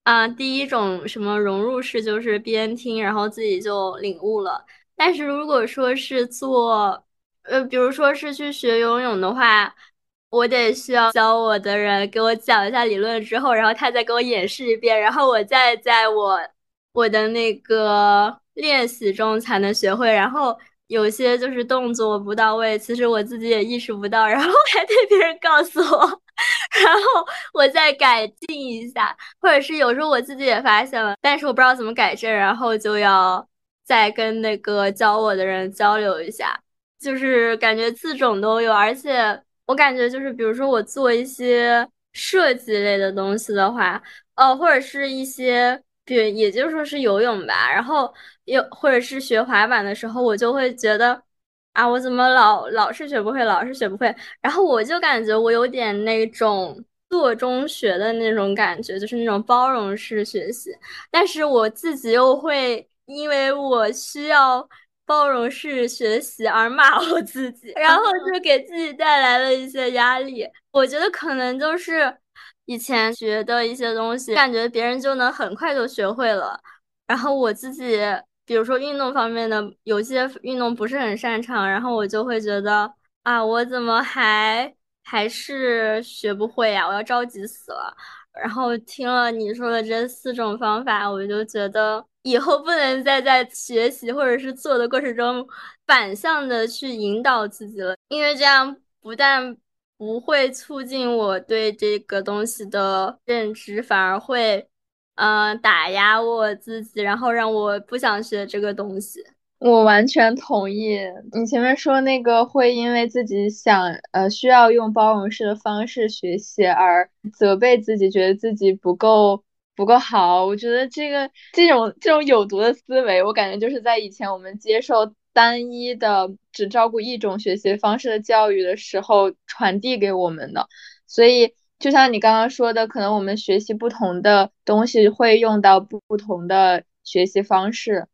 啊，第一种什么融入式，就是边听然后自己就领悟了。但是如果说是做，呃，比如说是去学游泳的话，我得需要教我的人给我讲一下理论之后，然后他再给我演示一遍，然后我再在我我的那个练习中才能学会，然后。有些就是动作不到位，其实我自己也意识不到，然后还得别人告诉我，然后我再改进一下，或者是有时候我自己也发现了，但是我不知道怎么改正，然后就要再跟那个教我的人交流一下，就是感觉四种都有，而且我感觉就是比如说我做一些设计类的东西的话，呃，或者是一些。对，也就说是游泳吧，然后又或者是学滑板的时候，我就会觉得啊，我怎么老老是学不会，老是学不会，然后我就感觉我有点那种做中学的那种感觉，就是那种包容式学习，但是我自己又会因为我需要包容式学习而骂我自己，然后 就给自己带来了一些压力。我觉得可能就是。以前学的一些东西，感觉别人就能很快就学会了。然后我自己，比如说运动方面的，有些运动不是很擅长，然后我就会觉得啊，我怎么还还是学不会呀？我要着急死了。然后听了你说的这四种方法，我就觉得以后不能再在学习或者是做的过程中反向的去引导自己了，因为这样不但不会促进我对这个东西的认知，反而会嗯打压我自己，然后让我不想学这个东西。我完全同意你前面说那个会因为自己想呃需要用包容式的方式学习而责备自己，觉得自己不够不够好。我觉得这个这种这种有毒的思维，我感觉就是在以前我们接受单一的只照顾一种学习方式的教育的时候传递给我们的。所以就像你刚刚说的，可能我们学习不同的东西会用到不同的学习方式。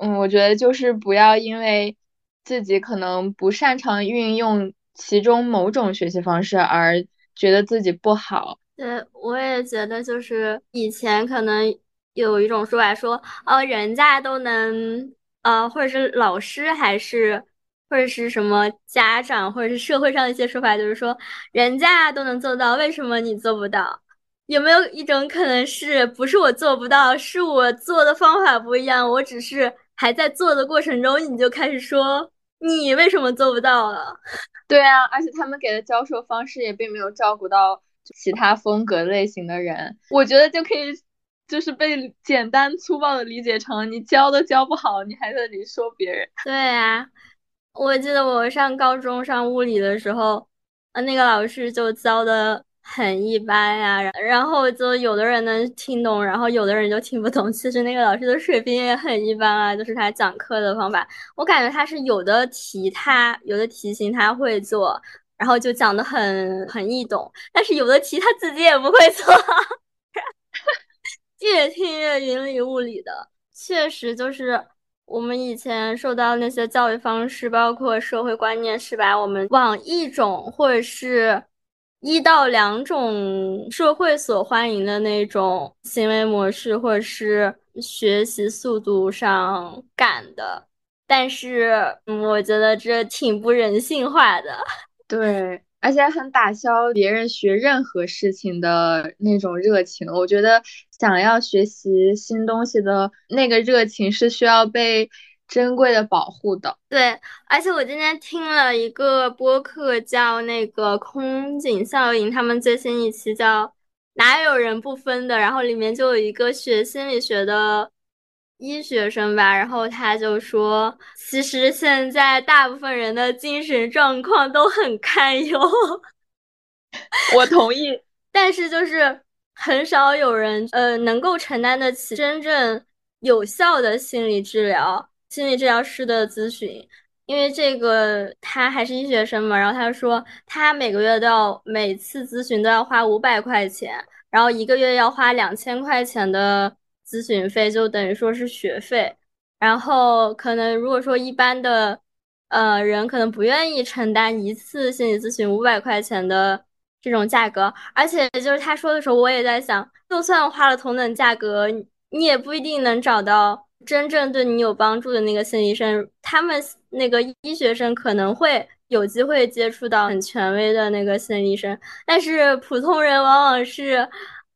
嗯，我觉得就是不要因为自己可能不擅长运用其中某种学习方式而觉得自己不好。对，我也觉得就是以前可能有一种说法说，哦，人家都能，呃，或者是老师还是或者是什么家长或者是社会上的一些说法，就是说人家都能做到，为什么你做不到？有没有一种可能是不是我做不到，是我做的方法不一样？我只是。还在做的过程中，你就开始说你为什么做不到了？对啊，而且他们给的教授方式也并没有照顾到其他风格类型的人。我觉得就可以，就是被简单粗暴的理解成你教都教不好，你还在这里说别人。对啊，我记得我上高中上物理的时候，呃，那个老师就教的。很一般呀，然后就有的人能听懂，然后有的人就听不懂。其实那个老师的水平也很一般啊，就是他讲课的方法，我感觉他是有的题他有的题型他会做，然后就讲的很很易懂，但是有的题他自己也不会做，越听越云里雾里的。确实就是我们以前受到那些教育方式，包括社会观念，是把我们往一种或者是。一到两种社会所欢迎的那种行为模式，或者是学习速度上赶的，但是嗯我觉得这挺不人性化的。对，而且很打消别人学任何事情的那种热情。我觉得想要学习新东西的那个热情是需要被。珍贵的保护的，对，而且我今天听了一个播客，叫那个空警效应，他们最新一期叫哪有人不分的，然后里面就有一个学心理学的医学生吧，然后他就说，其实现在大部分人的精神状况都很堪忧，我同意，但是就是很少有人呃能够承担得起真正有效的心理治疗。心理治疗师的咨询，因为这个他还是医学生嘛，然后他说他每个月都要每次咨询都要花五百块钱，然后一个月要花两千块钱的咨询费，就等于说是学费。然后可能如果说一般的呃人可能不愿意承担一次心理咨询五百块钱的这种价格，而且就是他说的时候，我也在想，就算花了同等价格，你也不一定能找到。真正对你有帮助的那个心理医生，他们那个医学生可能会有机会接触到很权威的那个心理医生，但是普通人往往是，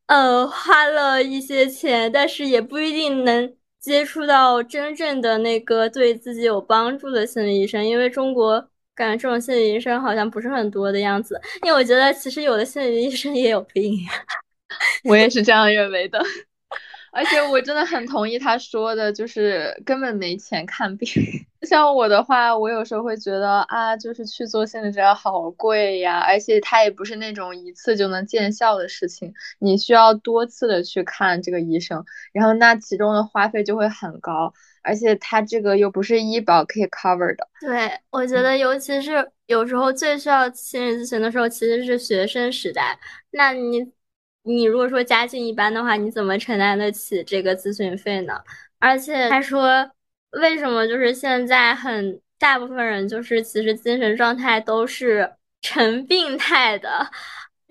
呃，花了一些钱，但是也不一定能接触到真正的那个对自己有帮助的心理医生，因为中国感觉这种心理医生好像不是很多的样子。因为我觉得其实有的心理医生也有病，我也是这样认为的。而且我真的很同意他说的，就是根本没钱看病。像我的话，我有时候会觉得啊，就是去做心理治疗好贵呀，而且它也不是那种一次就能见效的事情，你需要多次的去看这个医生，然后那其中的花费就会很高，而且它这个又不是医保可以 cover 的。对，我觉得尤其是有时候最需要心理咨询的时候，其实是学生时代，那你。你如果说家境一般的话，你怎么承担得起这个咨询费呢？而且他说，为什么就是现在很大部分人就是其实精神状态都是成病态的？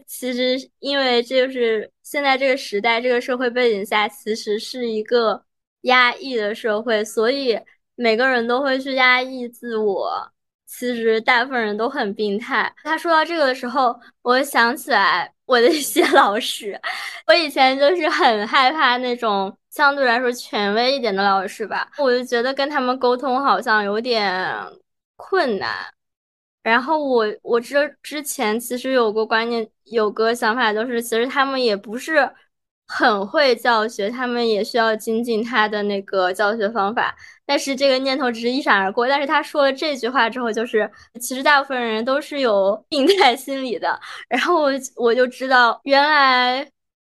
其实因为就是现在这个时代这个社会背景下，其实是一个压抑的社会，所以每个人都会去压抑自我。其实大部分人都很病态。他说到这个的时候，我想起来。我的一些 老师。我以前就是很害怕那种相对来说权威一点的老师吧，我就觉得跟他们沟通好像有点困难。然后我我之之前其实有个观念，有个想法，就是其实他们也不是很会教学，他们也需要精进他的那个教学方法。但是这个念头只是一闪而过。但是他说了这句话之后，就是其实大部分人都是有病态心理的。然后我我就知道，原来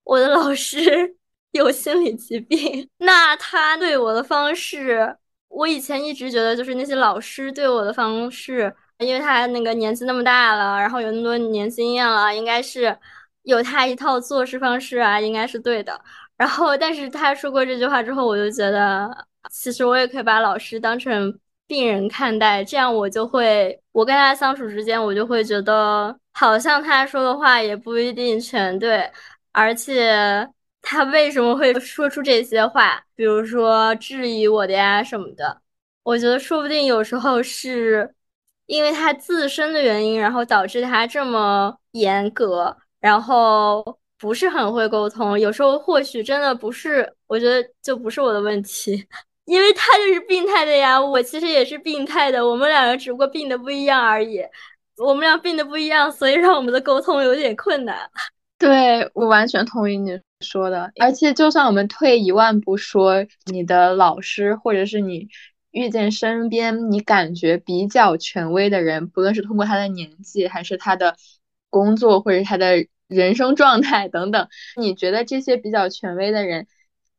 我的老师 有心理疾病。那他对我的方式，我以前一直觉得就是那些老师对我的方式。因为他那个年纪那么大了，然后有那么多年经验了，应该是有他一套做事方式啊，应该是对的。然后，但是他说过这句话之后，我就觉得，其实我也可以把老师当成病人看待，这样我就会，我跟他相处之间，我就会觉得，好像他说的话也不一定全对，而且他为什么会说出这些话，比如说质疑我的呀什么的，我觉得说不定有时候是。因为他自身的原因，然后导致他这么严格，然后不是很会沟通。有时候或许真的不是，我觉得就不是我的问题，因为他就是病态的呀。我其实也是病态的，我们两个只不过病的不一样而已。我们俩病的不一样，所以让我们的沟通有点困难。对我完全同意你说的，而且就算我们退一万步说，你的老师或者是你。遇见身边你感觉比较权威的人，不论是通过他的年纪，还是他的工作，或者他的人生状态等等，你觉得这些比较权威的人，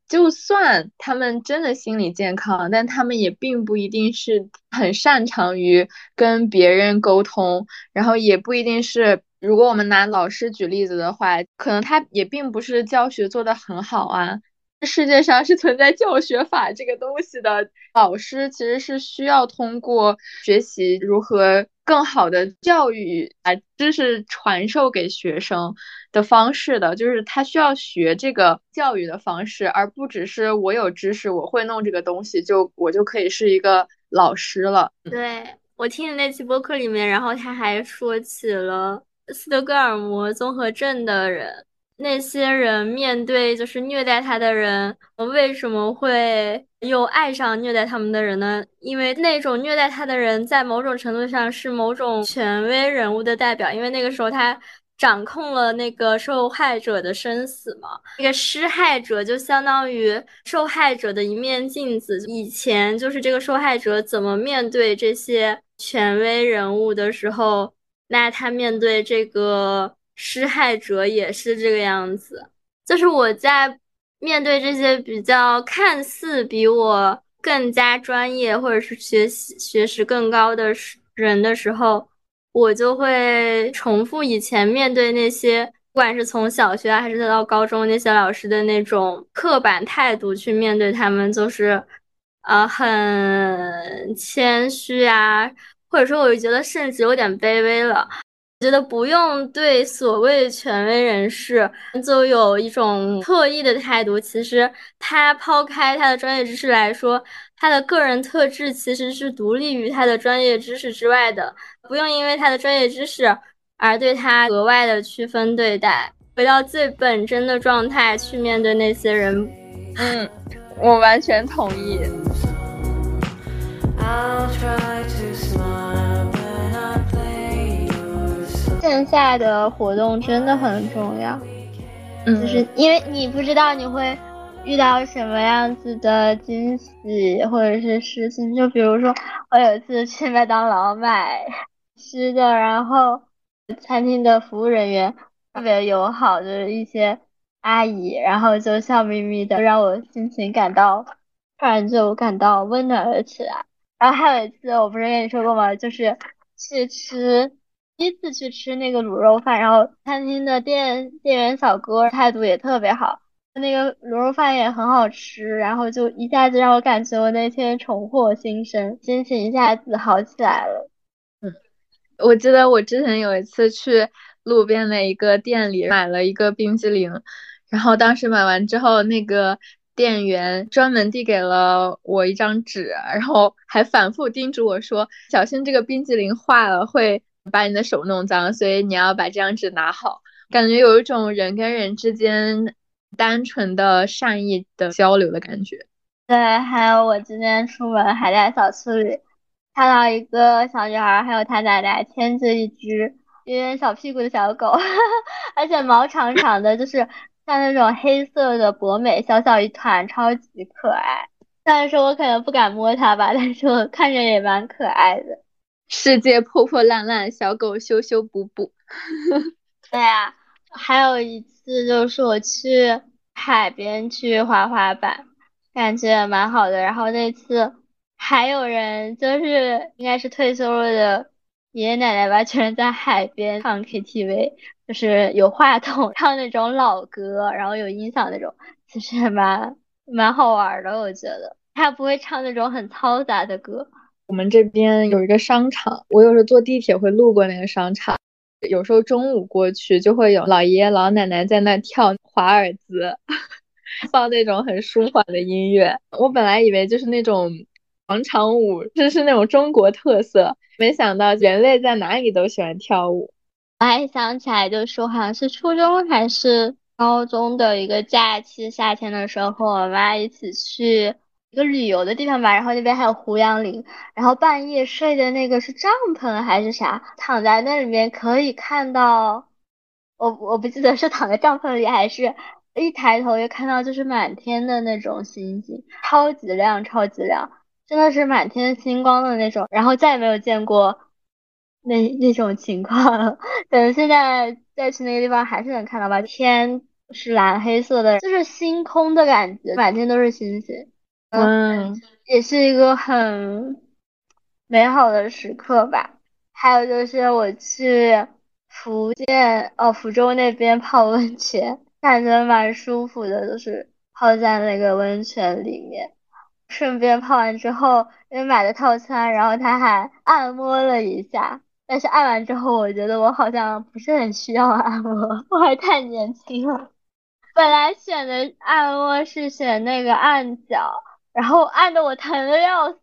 就算他们真的心理健康，但他们也并不一定是很擅长于跟别人沟通，然后也不一定是，如果我们拿老师举例子的话，可能他也并不是教学做得很好啊。世界上是存在教学法这个东西的，老师其实是需要通过学习如何更好的教育，把知识传授给学生的方式的，就是他需要学这个教育的方式，而不只是我有知识，我会弄这个东西，就我就可以是一个老师了。对我听的那期播客里面，然后他还说起了斯德哥尔摩综合症的人。那些人面对就是虐待他的人，为什么会又爱上虐待他们的人呢？因为那种虐待他的人在某种程度上是某种权威人物的代表，因为那个时候他掌控了那个受害者的生死嘛。那个施害者就相当于受害者的一面镜子。以前就是这个受害者怎么面对这些权威人物的时候，那他面对这个。施害者也是这个样子，就是我在面对这些比较看似比我更加专业或者是学习学识更高的人的时候，我就会重复以前面对那些，不管是从小学还是到高中那些老师的那种刻板态度去面对他们，就是呃很谦虚啊，或者说我就觉得甚至有点卑微了。觉得不用对所谓权威人士就有一种特意的态度。其实他抛开他的专业知识来说，他的个人特质其实是独立于他的专业知识之外的。不用因为他的专业知识而对他额外的区分对待，回到最本真的状态去面对那些人。嗯，我完全同意。线下的活动真的很重要，嗯就是因为你不知道你会遇到什么样子的惊喜或者是事情。就比如说，我有一次去麦当劳买吃的，然后餐厅的服务人员特别友好就是一些阿姨，然后就笑眯眯的，让我心情感到突然就感到温暖了起来。然后还有一次，我不是跟你说过吗？就是去吃。第一次去吃那个卤肉饭，然后餐厅的店店员小哥态度也特别好，那个卤肉饭也很好吃，然后就一下子让我感觉我那天重获新生，心情一下子好起来了。嗯，我记得我之前有一次去路边的一个店里买了一个冰激凌，然后当时买完之后，那个店员专门递给了我一张纸，然后还反复叮嘱我说：“小心这个冰激凌化了会。”把你的手弄脏，所以你要把这张纸拿好。感觉有一种人跟人之间单纯的善意的交流的感觉。对，还有我今天出门还在小区里看到一个小女孩，还有她奶奶牵着一只有点小屁股的小狗，而且毛长长的，就是像那种黑色的博美，小小一团，超级可爱。虽然说我可能不敢摸它吧，但是我看着也蛮可爱的。世界破破烂烂，小狗修修补补。对啊，还有一次就是我去海边去滑滑板。感觉蛮好的，然后那次还有人就是应该是退休了的爷爷奶奶吧，全在海边唱 KTV，就是有话筒 唱那种老歌，然后有音响那种，其实还蛮蛮好玩的，我觉得。他不会唱那种很嘈杂的歌。我们这边有一个商场，我有时候坐地铁会路过那个商场，有时候中午过去就会有老爷爷老奶奶在那跳华尔兹。放那种很舒缓的音乐，我本来以为就是那种广场舞，就是那种中国特色，没想到人类在哪里都喜欢跳舞。我还想起来，就是好像是初中还是高中的一个假期，夏天的时候和我妈一起去一个旅游的地方吧，然后那边还有胡杨林，然后半夜睡的那个是帐篷还是啥，躺在那里面可以看到，我我不记得是躺在帐篷里还是。一抬头就看到就是满天的那种星星，超级亮，超级亮，真的是满天星光的那种。然后再也没有见过那那种情况了。等现在再去那个地方，还是能看到吧？天是蓝黑色的，就是星空的感觉，满天都是星星。嗯，也是一个很美好的时刻吧。还有就是我去福建哦，福州那边泡温泉。感觉蛮舒服的，就是泡在那个温泉里面，顺便泡完之后，因为买的套餐，然后他还按摩了一下。但是按完之后，我觉得我好像不是很需要按摩，我还太年轻了。本来选的按摩是选那个按脚，然后按的我疼的要死，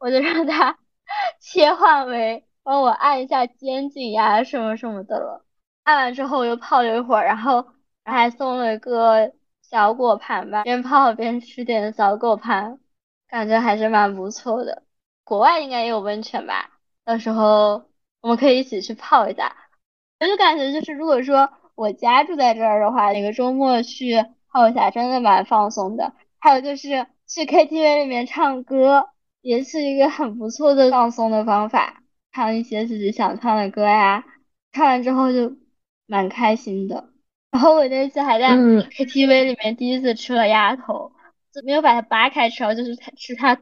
我就让他 切换为帮我按一下肩颈呀什么什么的了。按完之后我又泡了一会儿，然后。还送了一个小果盘吧，边泡边吃点小果盘，感觉还是蛮不错的。国外应该也有温泉吧，到时候我们可以一起去泡一下。我就感觉就是，如果说我家住在这儿的话，那个周末去泡一下，真的蛮放松的。还有就是去 KTV 里面唱歌，也是一个很不错的放松的方法，唱一些自己想唱的歌呀，唱完之后就蛮开心的。然后我那次还在 KTV 里面第一次吃了鸭头，就没有把它扒开吃，就是吃它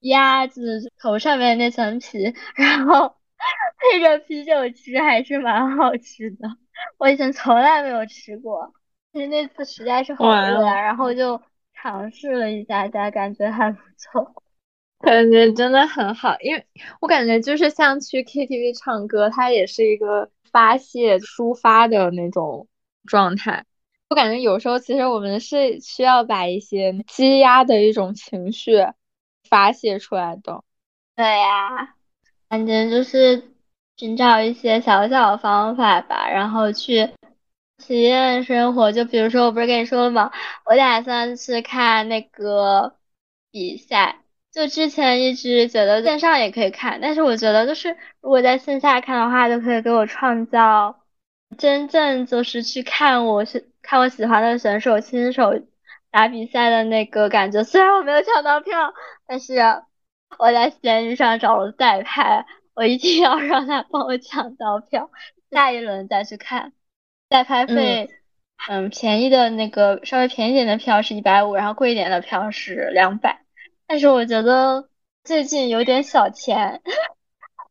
鸭子头上面那层皮，然后 配着啤酒吃，还是蛮好吃的。我以前从来没有吃过，其实那次实在是好饿呀，然后就尝试了一下，家感觉还不错，感觉真的很好。因为我感觉就是像去 KTV 唱歌，它也是一个发泄、抒发的那种。状态，我感觉有时候其实我们是需要把一些积压的一种情绪发泄出来的。对呀，反正就是寻找一些小小的方法吧，然后去体验生活。就比如说，我不是跟你说了吗？我打算去看那个比赛。就之前一直觉得线上也可以看，但是我觉得就是如果在线下看的话，就可以给我创造。真正就是去看我是看我喜欢的选手亲手打比赛的那个感觉。虽然我没有抢到票，但是我在闲鱼上找了代拍，我一定要让他帮我抢到票，下一轮再去看。代拍费，嗯，便宜的那个稍微便宜点的票是一百五，然后贵一点的票是两百。但是我觉得最近有点小钱，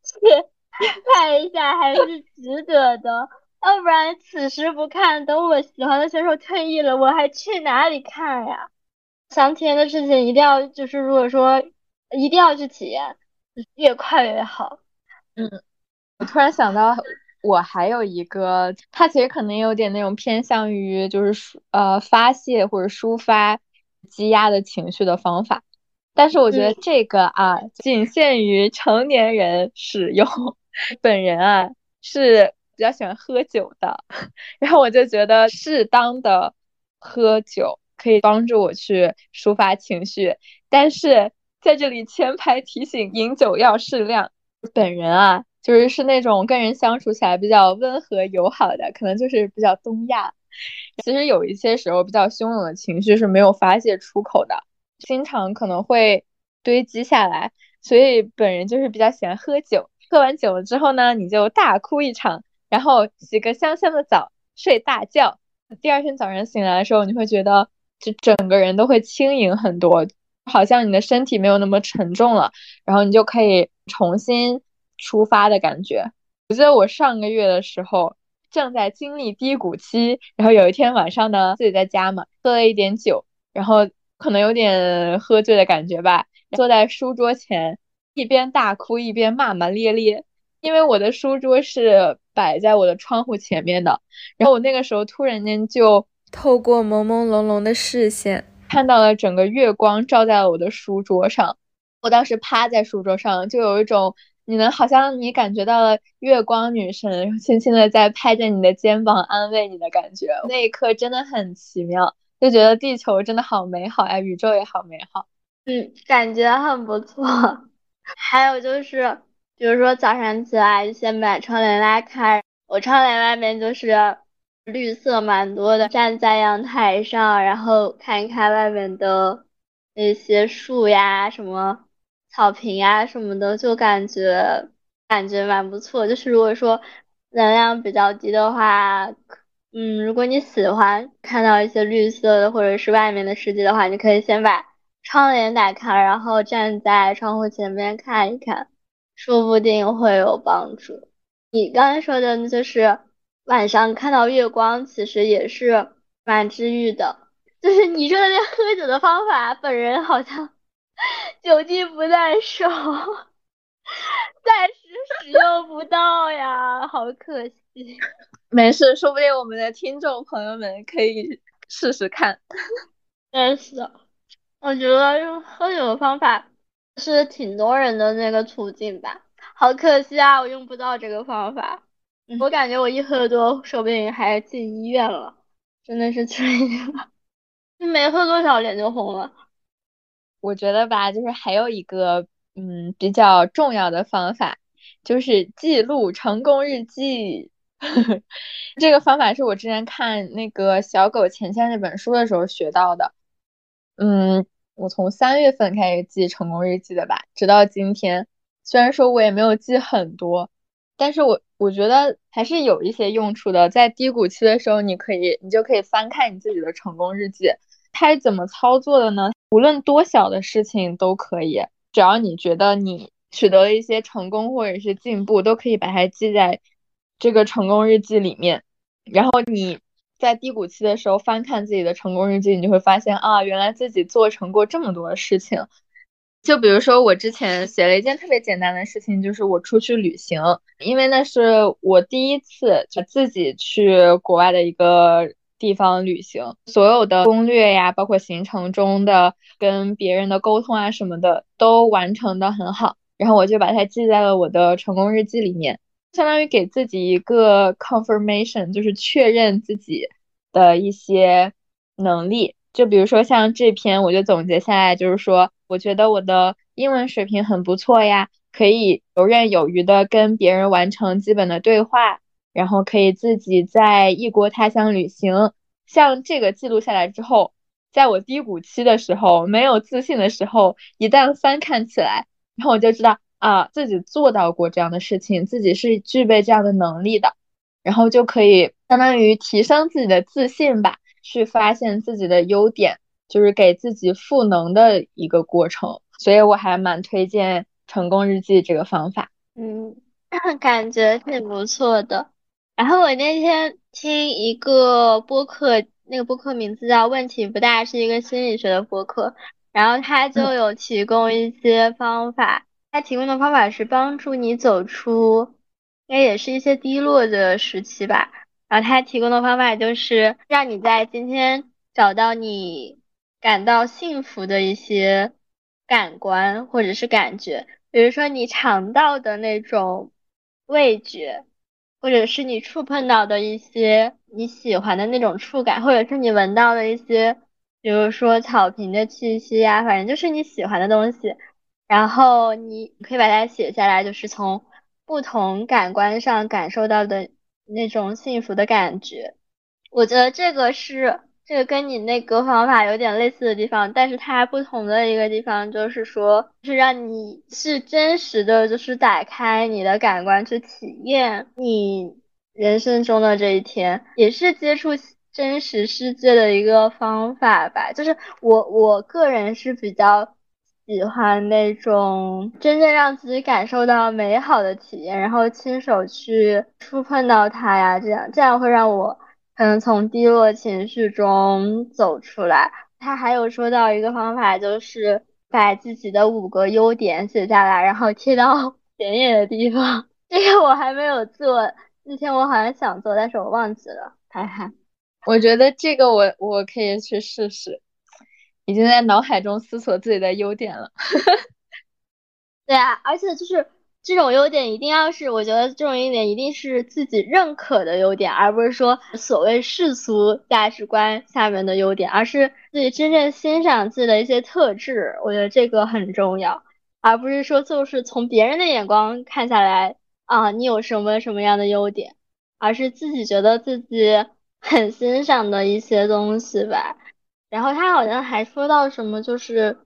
去拍一下还是值得的。要不然此时不看，等我喜欢的选手退役了，我还去哪里看呀？想体验的事情一定要就是，如果说一定要去体验，越快越好。嗯，我突然想到，我还有一个，它其实可能有点那种偏向于就是呃发泄或者抒发积压的情绪的方法，但是我觉得这个啊，仅限于成年人使用。本人啊是。比较喜欢喝酒的，然后我就觉得适当的喝酒可以帮助我去抒发情绪，但是在这里前排提醒，饮酒要适量。本人啊，就是是那种跟人相处起来比较温和友好的，可能就是比较东亚。其实有一些时候比较汹涌的情绪是没有发泄出口的，经常可能会堆积下来，所以本人就是比较喜欢喝酒。喝完酒了之后呢，你就大哭一场，然后洗个香香的澡，睡大觉。第二天早上醒来的时候，你会觉得就整个人都会轻盈很多，好像你的身体没有那么沉重了，然后你就可以重新出发的感觉。我记得我上个月的时候正在经历低谷期，然后有一天晚上呢，自己在家嘛，喝了一点酒，然后可能有点喝醉的感觉吧，坐在书桌前。一边大哭一边骂骂咧咧，因为我的书桌是摆在我的窗户前面的，然后我那个时候突然间就透过朦朦胧胧的视线看到了整个月光照在了我的书桌上，我当时趴在书桌上，就有一种你能好像你感觉到了月光女神轻轻的在拍着你的肩膀安慰你的感觉，那一刻真的很奇妙，就觉得地球真的好美好呀，宇宙也好美好，嗯，感觉很不错。还有就是，比如说早上起来先把窗帘拉开，我窗帘外面就是绿色蛮多的，站在阳台上，然后看一看外面的那些树呀、什么草坪呀什么的，就感觉感觉蛮不错。就是如果说能量比较低的话，嗯，如果你喜欢看到一些绿色的或者是外面的世界的话，你可以先把。窗帘打开，然后站在窗户前面看一看，说不定会有帮助。你刚才说的，就是晚上看到月光，其实也是蛮治愈的。就是你说的那喝酒的方法，本人好像 酒精不在手，暂时使用不到呀，好可惜。没事，说不定我们的听众朋友们可以试试看。真是。我觉得用喝酒的方法是挺多人的那个途径吧，好可惜啊，我用不到这个方法。我感觉我一喝多，说不定还进医院了，真的是醉了。没喝多少，脸就红了。我觉得吧，就是还有一个嗯比较重要的方法，就是记录成功日记。这个方法是我之前看那个小狗钱钱那本书的时候学到的，嗯。我从三月份开始记成功日记的吧，直到今天。虽然说我也没有记很多，但是我我觉得还是有一些用处的。在低谷期的时候，你可以，你就可以翻看你自己的成功日记。它怎么操作的呢？无论多小的事情都可以，只要你觉得你取得了一些成功或者是进步，都可以把它记在这个成功日记里面。然后你。在低谷期的时候翻看自己的成功日记，你就会发现啊，原来自己做成过这么多事情。就比如说我之前写了一件特别简单的事情，就是我出去旅行，因为那是我第一次就自己去国外的一个地方旅行，所有的攻略呀，包括行程中的跟别人的沟通啊什么的，都完成的很好。然后我就把它记在了我的成功日记里面。相当于给自己一个 confirmation，就是确认自己的一些能力。就比如说像这篇，我就总结下来，就是说，我觉得我的英文水平很不错呀，可以游刃有余的跟别人完成基本的对话，然后可以自己在异国他乡旅行。像这个记录下来之后，在我低谷期的时候，没有自信的时候，一旦翻看起来，然后我就知道。啊，自己做到过这样的事情，自己是具备这样的能力的，然后就可以相当于提升自己的自信吧，去发现自己的优点，就是给自己赋能的一个过程。所以我还蛮推荐成功日记这个方法。嗯，感觉挺不错的。然后我那天听一个播客，那个播客名字叫“问题不大”，是一个心理学的播客，然后他就有提供一些方法。他提供的方法是帮助你走出，应该也是一些低落的时期吧。然后他提供的方法就是让你在今天找到你感到幸福的一些感官或者是感觉，比如说你尝到的那种味觉，或者是你触碰到的一些你喜欢的那种触感，或者是你闻到的一些，比如说草坪的气息呀，反正就是你喜欢的东西。然后你可以把它写下来，就是从不同感官上感受到的那种幸福的感觉。我觉得这个是这个跟你那个方法有点类似的地方，但是它不同的一个地方就是说，是让你是真实的，就是打开你的感官去体验你人生中的这一天，也是接触真实世界的一个方法吧。就是我我个人是比较。喜欢那种真正让自己感受到美好的体验，然后亲手去触碰到它呀，这样这样会让我可能从低落情绪中走出来。他还有说到一个方法，就是把自己的五个优点写下来，然后贴到 显眼的地方。这个我还没有做，那天我好像想做，但是我忘记了。哈哈，我觉得这个我我可以去试试。已经在脑海中思索自己的优点了。对啊，而且就是这种优点一定要是，我觉得这种优点一定是自己认可的优点，而不是说所谓世俗价值观下面的优点，而是自己真正欣赏自己的一些特质。我觉得这个很重要，而不是说就是从别人的眼光看下来啊，你有什么什么样的优点，而是自己觉得自己很欣赏的一些东西吧。然后他好像还说到什么，就是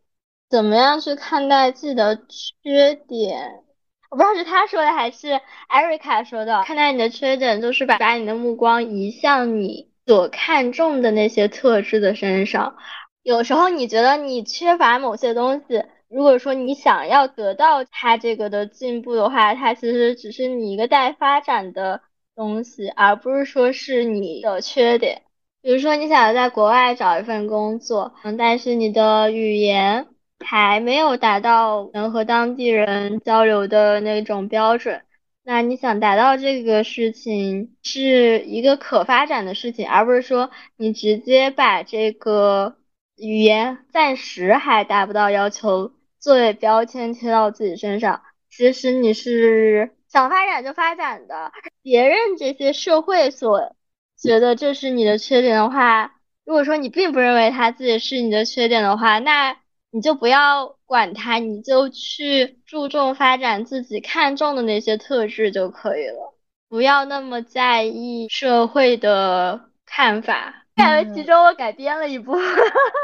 怎么样去看待自己的缺点。我不知道是他说的还是艾瑞卡说的。看待你的缺点，就是把把你的目光移向你所看重的那些特质的身上。有时候你觉得你缺乏某些东西，如果说你想要得到他这个的进步的话，它其实只是你一个待发展的东西，而不是说是你的缺点。比如说，你想要在国外找一份工作，嗯，但是你的语言还没有达到能和当地人交流的那种标准，那你想达到这个事情是一个可发展的事情，而不是说你直接把这个语言暂时还达不到要求作为标签贴到自己身上。其实你是想发展就发展的，别人这些社会所。觉得这是你的缺点的话，如果说你并不认为他自己是你的缺点的话，那你就不要管他，你就去注重发展自己看重的那些特质就可以了，不要那么在意社会的看法。感觉其中我改编了一部分，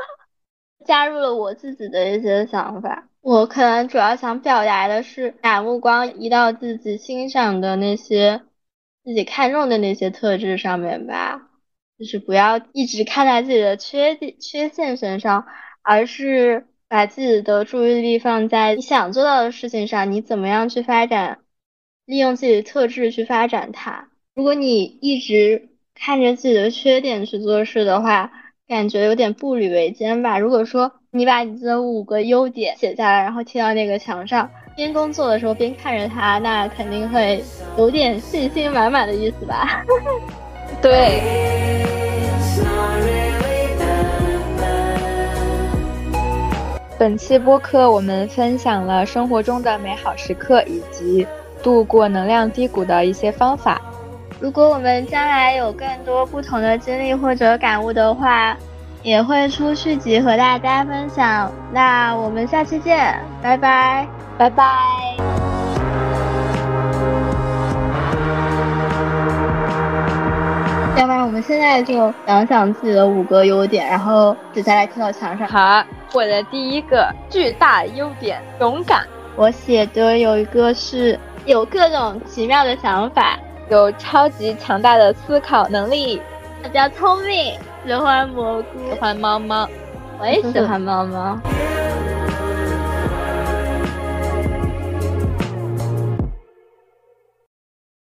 加入了我自己的一些想法。我可能主要想表达的是，把目光移到自己欣赏的那些。自己看重的那些特质上面吧，就是不要一直看在自己的缺点、缺陷身上，而是把自己的注意力放在你想做到的事情上。你怎么样去发展，利用自己的特质去发展它？如果你一直看着自己的缺点去做事的话，感觉有点步履维艰吧。如果说你把你的五个优点写下来，然后贴到那个墙上。边工作的时候边看着它，那肯定会有点信心满满的意思吧？对。本期播客我们分享了生活中的美好时刻以及度过能量低谷的一些方法。如果我们将来有更多不同的经历或者感悟的话，也会出续集和大家分享。那我们下期见，拜拜。拜拜。要不然我们现在就想想自己的五个优点，然后写下来贴到墙上。好，我的第一个巨大优点，勇敢。我写的有一个是有各种奇妙的想法，有超级强大的思考能力，比较聪明，喜欢蘑菇，喜欢猫猫，我也喜欢猫猫。